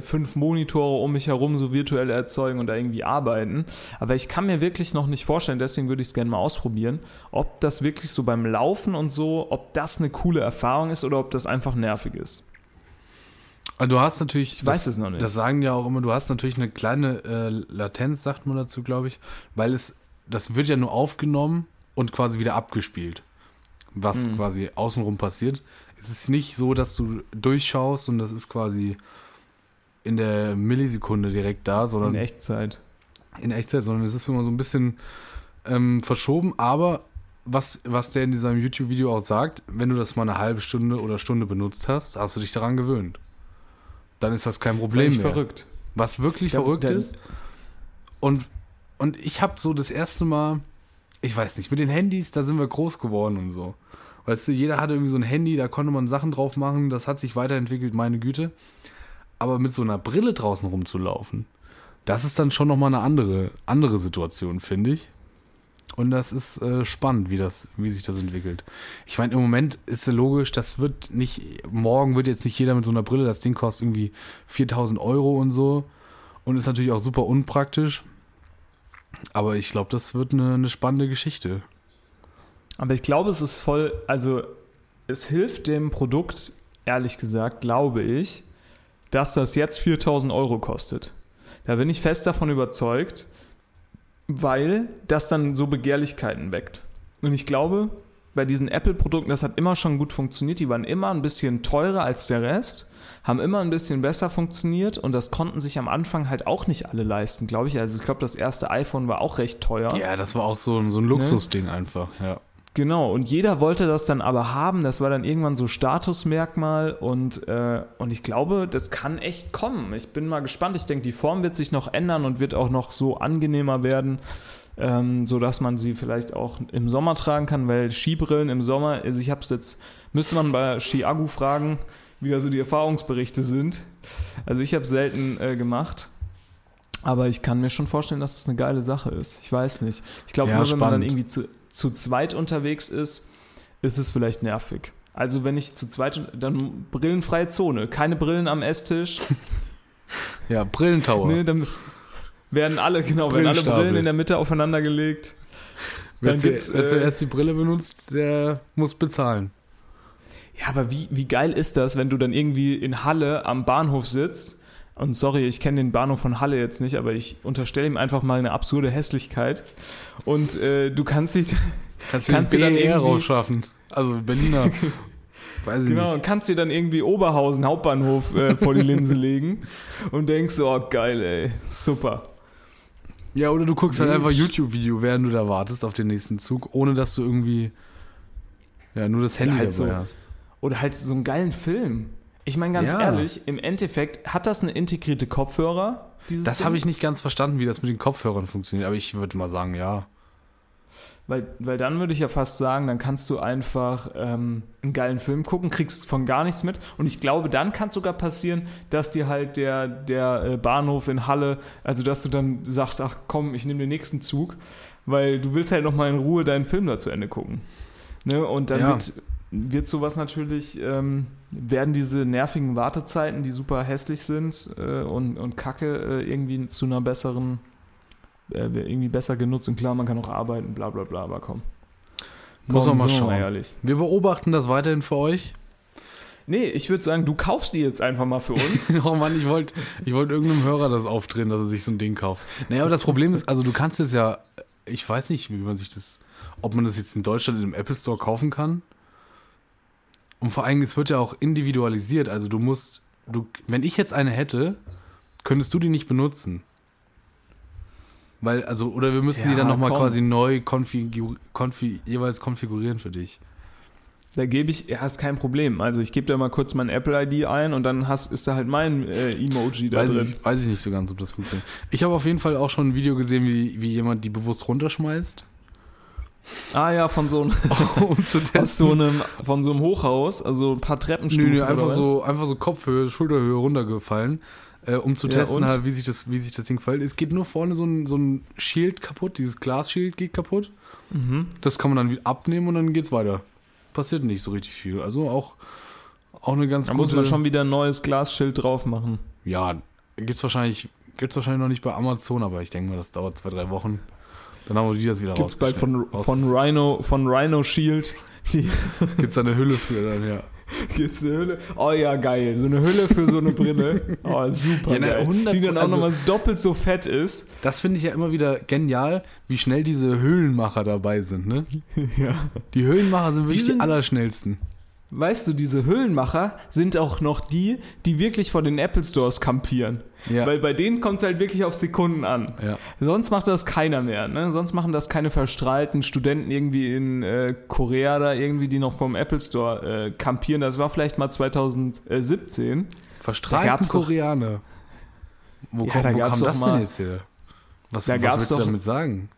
fünf Monitore um mich herum so virtuell erzeugen und da irgendwie arbeiten. Aber ich kann mir wirklich noch nicht vorstellen, deswegen würde ich es gerne mal ausprobieren, ob das wirklich so beim Laufen und so, ob das eine coole Erfahrung ist oder ob das einfach nervig ist. Also du hast natürlich, Ich weiß es noch nicht. Das sagen ja auch immer, du hast natürlich eine kleine äh, Latenz, sagt man dazu, glaube ich, weil es, das wird ja nur aufgenommen und quasi wieder abgespielt. was Mhm. quasi außenrum passiert. Es ist nicht so, dass du durchschaust und das ist quasi in der Millisekunde direkt da, sondern In Echtzeit. in Echtzeit, sondern es ist immer so ein bisschen ähm, verschoben. Aber was, was der in diesem YouTube-Video auch sagt, wenn du das mal eine halbe Stunde oder Stunde benutzt hast, hast du dich daran gewöhnt. Dann ist das kein Das ist Problem mehr. verrückt. Was wirklich Der- verrückt der- ist. Und, und ich habe so das erste Mal, ich weiß nicht, mit den Handys, da sind wir groß geworden und so. Weißt du, jeder hatte irgendwie so ein Handy, da konnte man Sachen drauf machen, das hat sich weiterentwickelt, meine Güte. Aber mit so einer Brille draußen rumzulaufen, das ist dann schon nochmal eine andere, andere Situation, finde ich. Und das ist äh, spannend, wie, das, wie sich das entwickelt. Ich meine, im Moment ist ja logisch, das wird nicht, morgen wird jetzt nicht jeder mit so einer Brille, das Ding kostet irgendwie 4000 Euro und so. Und ist natürlich auch super unpraktisch. Aber ich glaube, das wird eine, eine spannende Geschichte. Aber ich glaube, es ist voll, also es hilft dem Produkt, ehrlich gesagt, glaube ich, dass das jetzt 4000 Euro kostet. Da bin ich fest davon überzeugt, weil das dann so Begehrlichkeiten weckt. Und ich glaube, bei diesen Apple-Produkten, das hat immer schon gut funktioniert. Die waren immer ein bisschen teurer als der Rest, haben immer ein bisschen besser funktioniert und das konnten sich am Anfang halt auch nicht alle leisten, glaube ich. Also ich glaube, das erste iPhone war auch recht teuer. Ja, das war auch so, ein- so ein Luxusding einfach, ja. Genau, und jeder wollte das dann aber haben. Das war dann irgendwann so Statusmerkmal und, äh, und ich glaube, das kann echt kommen. Ich bin mal gespannt. Ich denke, die Form wird sich noch ändern und wird auch noch so angenehmer werden, ähm, sodass man sie vielleicht auch im Sommer tragen kann, weil Skibrillen im Sommer, also ich habe es jetzt, müsste man bei Skiagu fragen, wie da so die Erfahrungsberichte sind. Also ich habe es selten äh, gemacht. Aber ich kann mir schon vorstellen, dass es eine geile Sache ist. Ich weiß nicht. Ich glaube, Ja, nur wenn man dann irgendwie zu, zu zweit unterwegs ist, ist es vielleicht nervig. Also wenn ich zu zweit, dann brillenfreie Zone. Keine Brillen am Esstisch. Ja, Brillentower. Ne, dann werden alle, genau, werden alle. Brillen in der Mitte aufeinander gelegt. wer, dann zu, gibt's, wer äh, zuerst die Brille benutzt, der muss bezahlen. Ja, aber wie, wie geil ist das, wenn du dann irgendwie in Halle am Bahnhof sitzt? Und sorry, ich kenne den Bahnhof von Halle jetzt nicht, aber ich unterstelle ihm einfach mal eine absurde Hässlichkeit. Und äh, du kannst dich, Kannst Kannst du dann BER irgendwie- rausschaffen? Also Berliner. Weiß ich genau, nicht. kannst dir dann irgendwie Oberhausen Hauptbahnhof äh, vor die Linse legen und denkst, oh geil, ey, super. Ja, oder du guckst halt einfach YouTube-Video, während du da wartest auf den nächsten Zug, ohne dass du irgendwie ja, nur das Handy halt dabei so. hast. Oder halt so einen geilen Film. Ich meine, ganz Ja. ehrlich, im Endeffekt hat das eine integrierte Kopfhörer. Das habe ich nicht ganz verstanden, wie das mit den Kopfhörern funktioniert, aber ich würde mal sagen, ja. Weil, weil dann würde ich ja fast sagen, dann kannst du einfach ähm, einen geilen Film gucken, kriegst von gar nichts mit. Und ich glaube, dann kann es sogar passieren, dass dir halt der, der äh, Bahnhof in Halle, also dass du dann sagst, ach komm, ich nehme den nächsten Zug, weil du willst halt nochmal in Ruhe deinen Film da zu Ende gucken. Ne? Und dann Ja. wird, wird sowas natürlich, ähm, werden diese nervigen Wartezeiten, die super hässlich sind äh, und, und kacke, äh, irgendwie zu einer besseren äh, irgendwie besser genutzt und klar, man kann auch arbeiten, bla bla bla, aber komm. Muss Komm, man mal schauen. ehrlich. Wir beobachten das weiterhin für euch. Nee, ich würde sagen, du kaufst die jetzt einfach mal für uns. oh Mann, ich wollte ich wollt irgendeinem Hörer das aufdrehen, dass er sich so ein Ding kauft. Naja, aber das Problem ist, also du kannst es ja, ich weiß nicht, wie man sich das, ob man das jetzt in Deutschland im Apple Store kaufen kann. Und vor allem, es wird ja auch individualisiert. Also du musst, du, wenn ich jetzt eine hätte, könntest du die nicht benutzen. Weil, also, oder wir müssen die Ja, dann nochmal quasi neu konfigur, konfi, jeweils konfigurieren für dich. da gebe ich, ja, ist kein Problem. Also ich gebe da mal kurz mein Apple-ID ein und dann hast, ist da halt mein äh, Emoji da Weiß drin. ich, weiß ich nicht so ganz, ob das funktioniert. Ich habe auf jeden Fall auch schon ein Video gesehen, wie, wie jemand die bewusst runterschmeißt, Ah ja, von so, einem, um zu aus so einem, von so einem Hochhaus, also ein paar Nö, Treppenstufen. nö, oder einfach so, einfach so Kopfhöhe, Schulterhöhe runtergefallen, äh, um zu Ja, testen, halt, wie, sich das, wie sich das Ding verhält. Es geht nur vorne so ein, so ein Shield kaputt, dieses Glasshield geht kaputt. Mhm. Das kann man dann abnehmen und dann geht's weiter. Passiert nicht so richtig viel. Also auch, auch eine ganz Da gute... muss man schon wieder ein neues Glasschild drauf machen. Ja, gibt's wahrscheinlich, gibt's wahrscheinlich noch nicht bei Amazon, aber ich denke mal, das dauert zwei, drei Wochen. Dann haben wir die das wieder Gibt's bald von, von Rhino, von Rhino Shield. Die, Gibt's da eine Hülle für dann, ja. Jetzt eine Hülle. Oh ja, geil. So eine Hülle für so eine Brille. Oh, super. Ja, na, geil. 100 Die dann auch also- nochmal doppelt so fett ist. Das finde ich ja immer wieder genial, wie schnell diese Höhlenmacher dabei sind, ne? Ja. Die Höhlenmacher sind wirklich die, sind- allerschnellsten. Weißt du, diese Hüllenmacher sind auch noch die, die wirklich vor den Apple Stores kampieren. Ja. Weil bei denen kommt es halt wirklich auf Sekunden an. Ja. Sonst macht das keiner mehr. Ne? Sonst machen das keine verstrahlten Studenten irgendwie in äh, Korea da irgendwie, die noch vom Apple Store äh, kampieren. Das war vielleicht mal 2017. Da Verstrahlten Koreaner. Wo, Ja, da wo kam das mal- denn jetzt her? Was, Da was willst du damit sagen?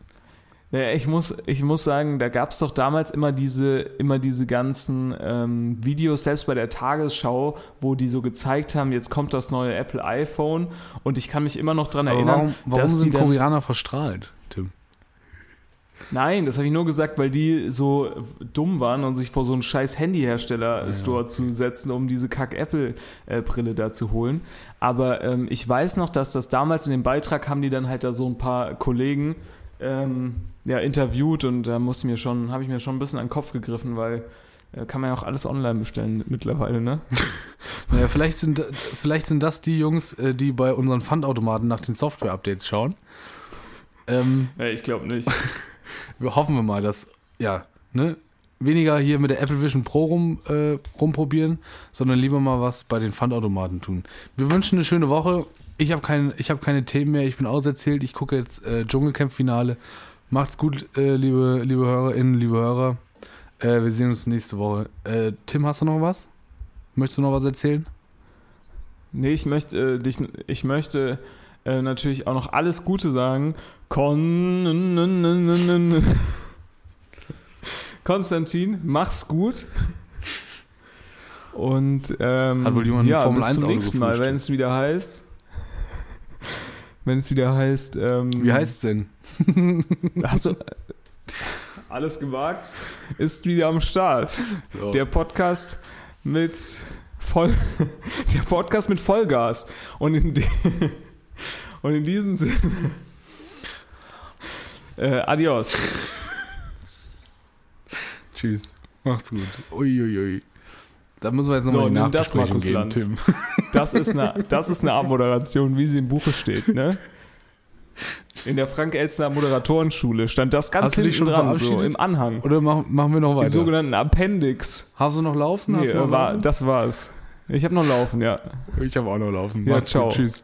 Ja, ich muss, ich muss sagen, da gab es doch damals immer diese, immer diese ganzen ähm, Videos, selbst bei der Tagesschau, wo die so gezeigt haben, jetzt kommt das neue Apple iPhone und ich kann mich immer noch dran Aber erinnern, warum, warum dass sind die Koreaner verstrahlt, Tim? Nein, das habe ich nur gesagt, weil die so dumm waren und sich vor so einen scheiß Handyhersteller-Store zu setzen, um diese Kack-Apple-Brille da zu holen. Aber ähm, ich weiß noch, dass das damals in dem Beitrag haben die dann halt da so ein paar Kollegen ähm, ja, interviewt und da musste mir schon, habe ich mir schon ein bisschen an den Kopf gegriffen, weil äh, kann man ja auch alles online bestellen mittlerweile, ne? Naja, vielleicht sind, vielleicht sind das die Jungs, äh, die bei unseren Pfandautomaten nach den Software-Updates schauen. Ähm, Ja, ich glaube nicht. wir hoffen wir mal, dass, ja, ne, weniger hier mit der Apple Vision Pro rum, äh, rumprobieren, sondern lieber mal was bei den Pfandautomaten tun. Wir wünschen eine schöne Woche. Ich habe kein, ich hab keine Themen mehr, ich bin auserzählt. Ich gucke jetzt äh, Dschungelcamp-Finale. Macht's gut, äh, liebe, liebe HörerInnen, liebe Hörer. Äh, wir sehen uns nächste Woche. Äh, Tim, hast du noch was? Möchtest du noch was erzählen? Nee, ich möchte, äh, dich, ich möchte äh, natürlich auch noch alles Gute sagen. Kon Konstantin, mach's gut. Und ähm, Hat wohl jemand ja, Formel bis 1 zum nächsten Mal, wenn es wieder heißt. Wenn es wieder heißt. Ähm, Wie heißt es denn? Hast du alles gewagt? Ist wieder am Start. So. Der Podcast mit voll, der Podcast mit Vollgas. Und in, und in diesem Sinne, äh, adios. Tschüss. Macht's gut. Uiuiui. Da müssen wir jetzt So, nochmal die nimm das, Markus geben, Lanz. Tim. Das ist eine, das ist eine Abmoderation, wie sie im Buche steht, ne? In der Frank-Elstner Moderatorenschule stand das ganz Hast hinten schon dran, so im Anhang. Oder mach, machen wir noch Im weiter? sogenannten Appendix. Hast du noch laufen? Hast Nee, noch war, laufen? das war's. Ich habe noch laufen, ja. Ich habe auch noch laufen. Ja, Macht's ciao. gut. Tschüss.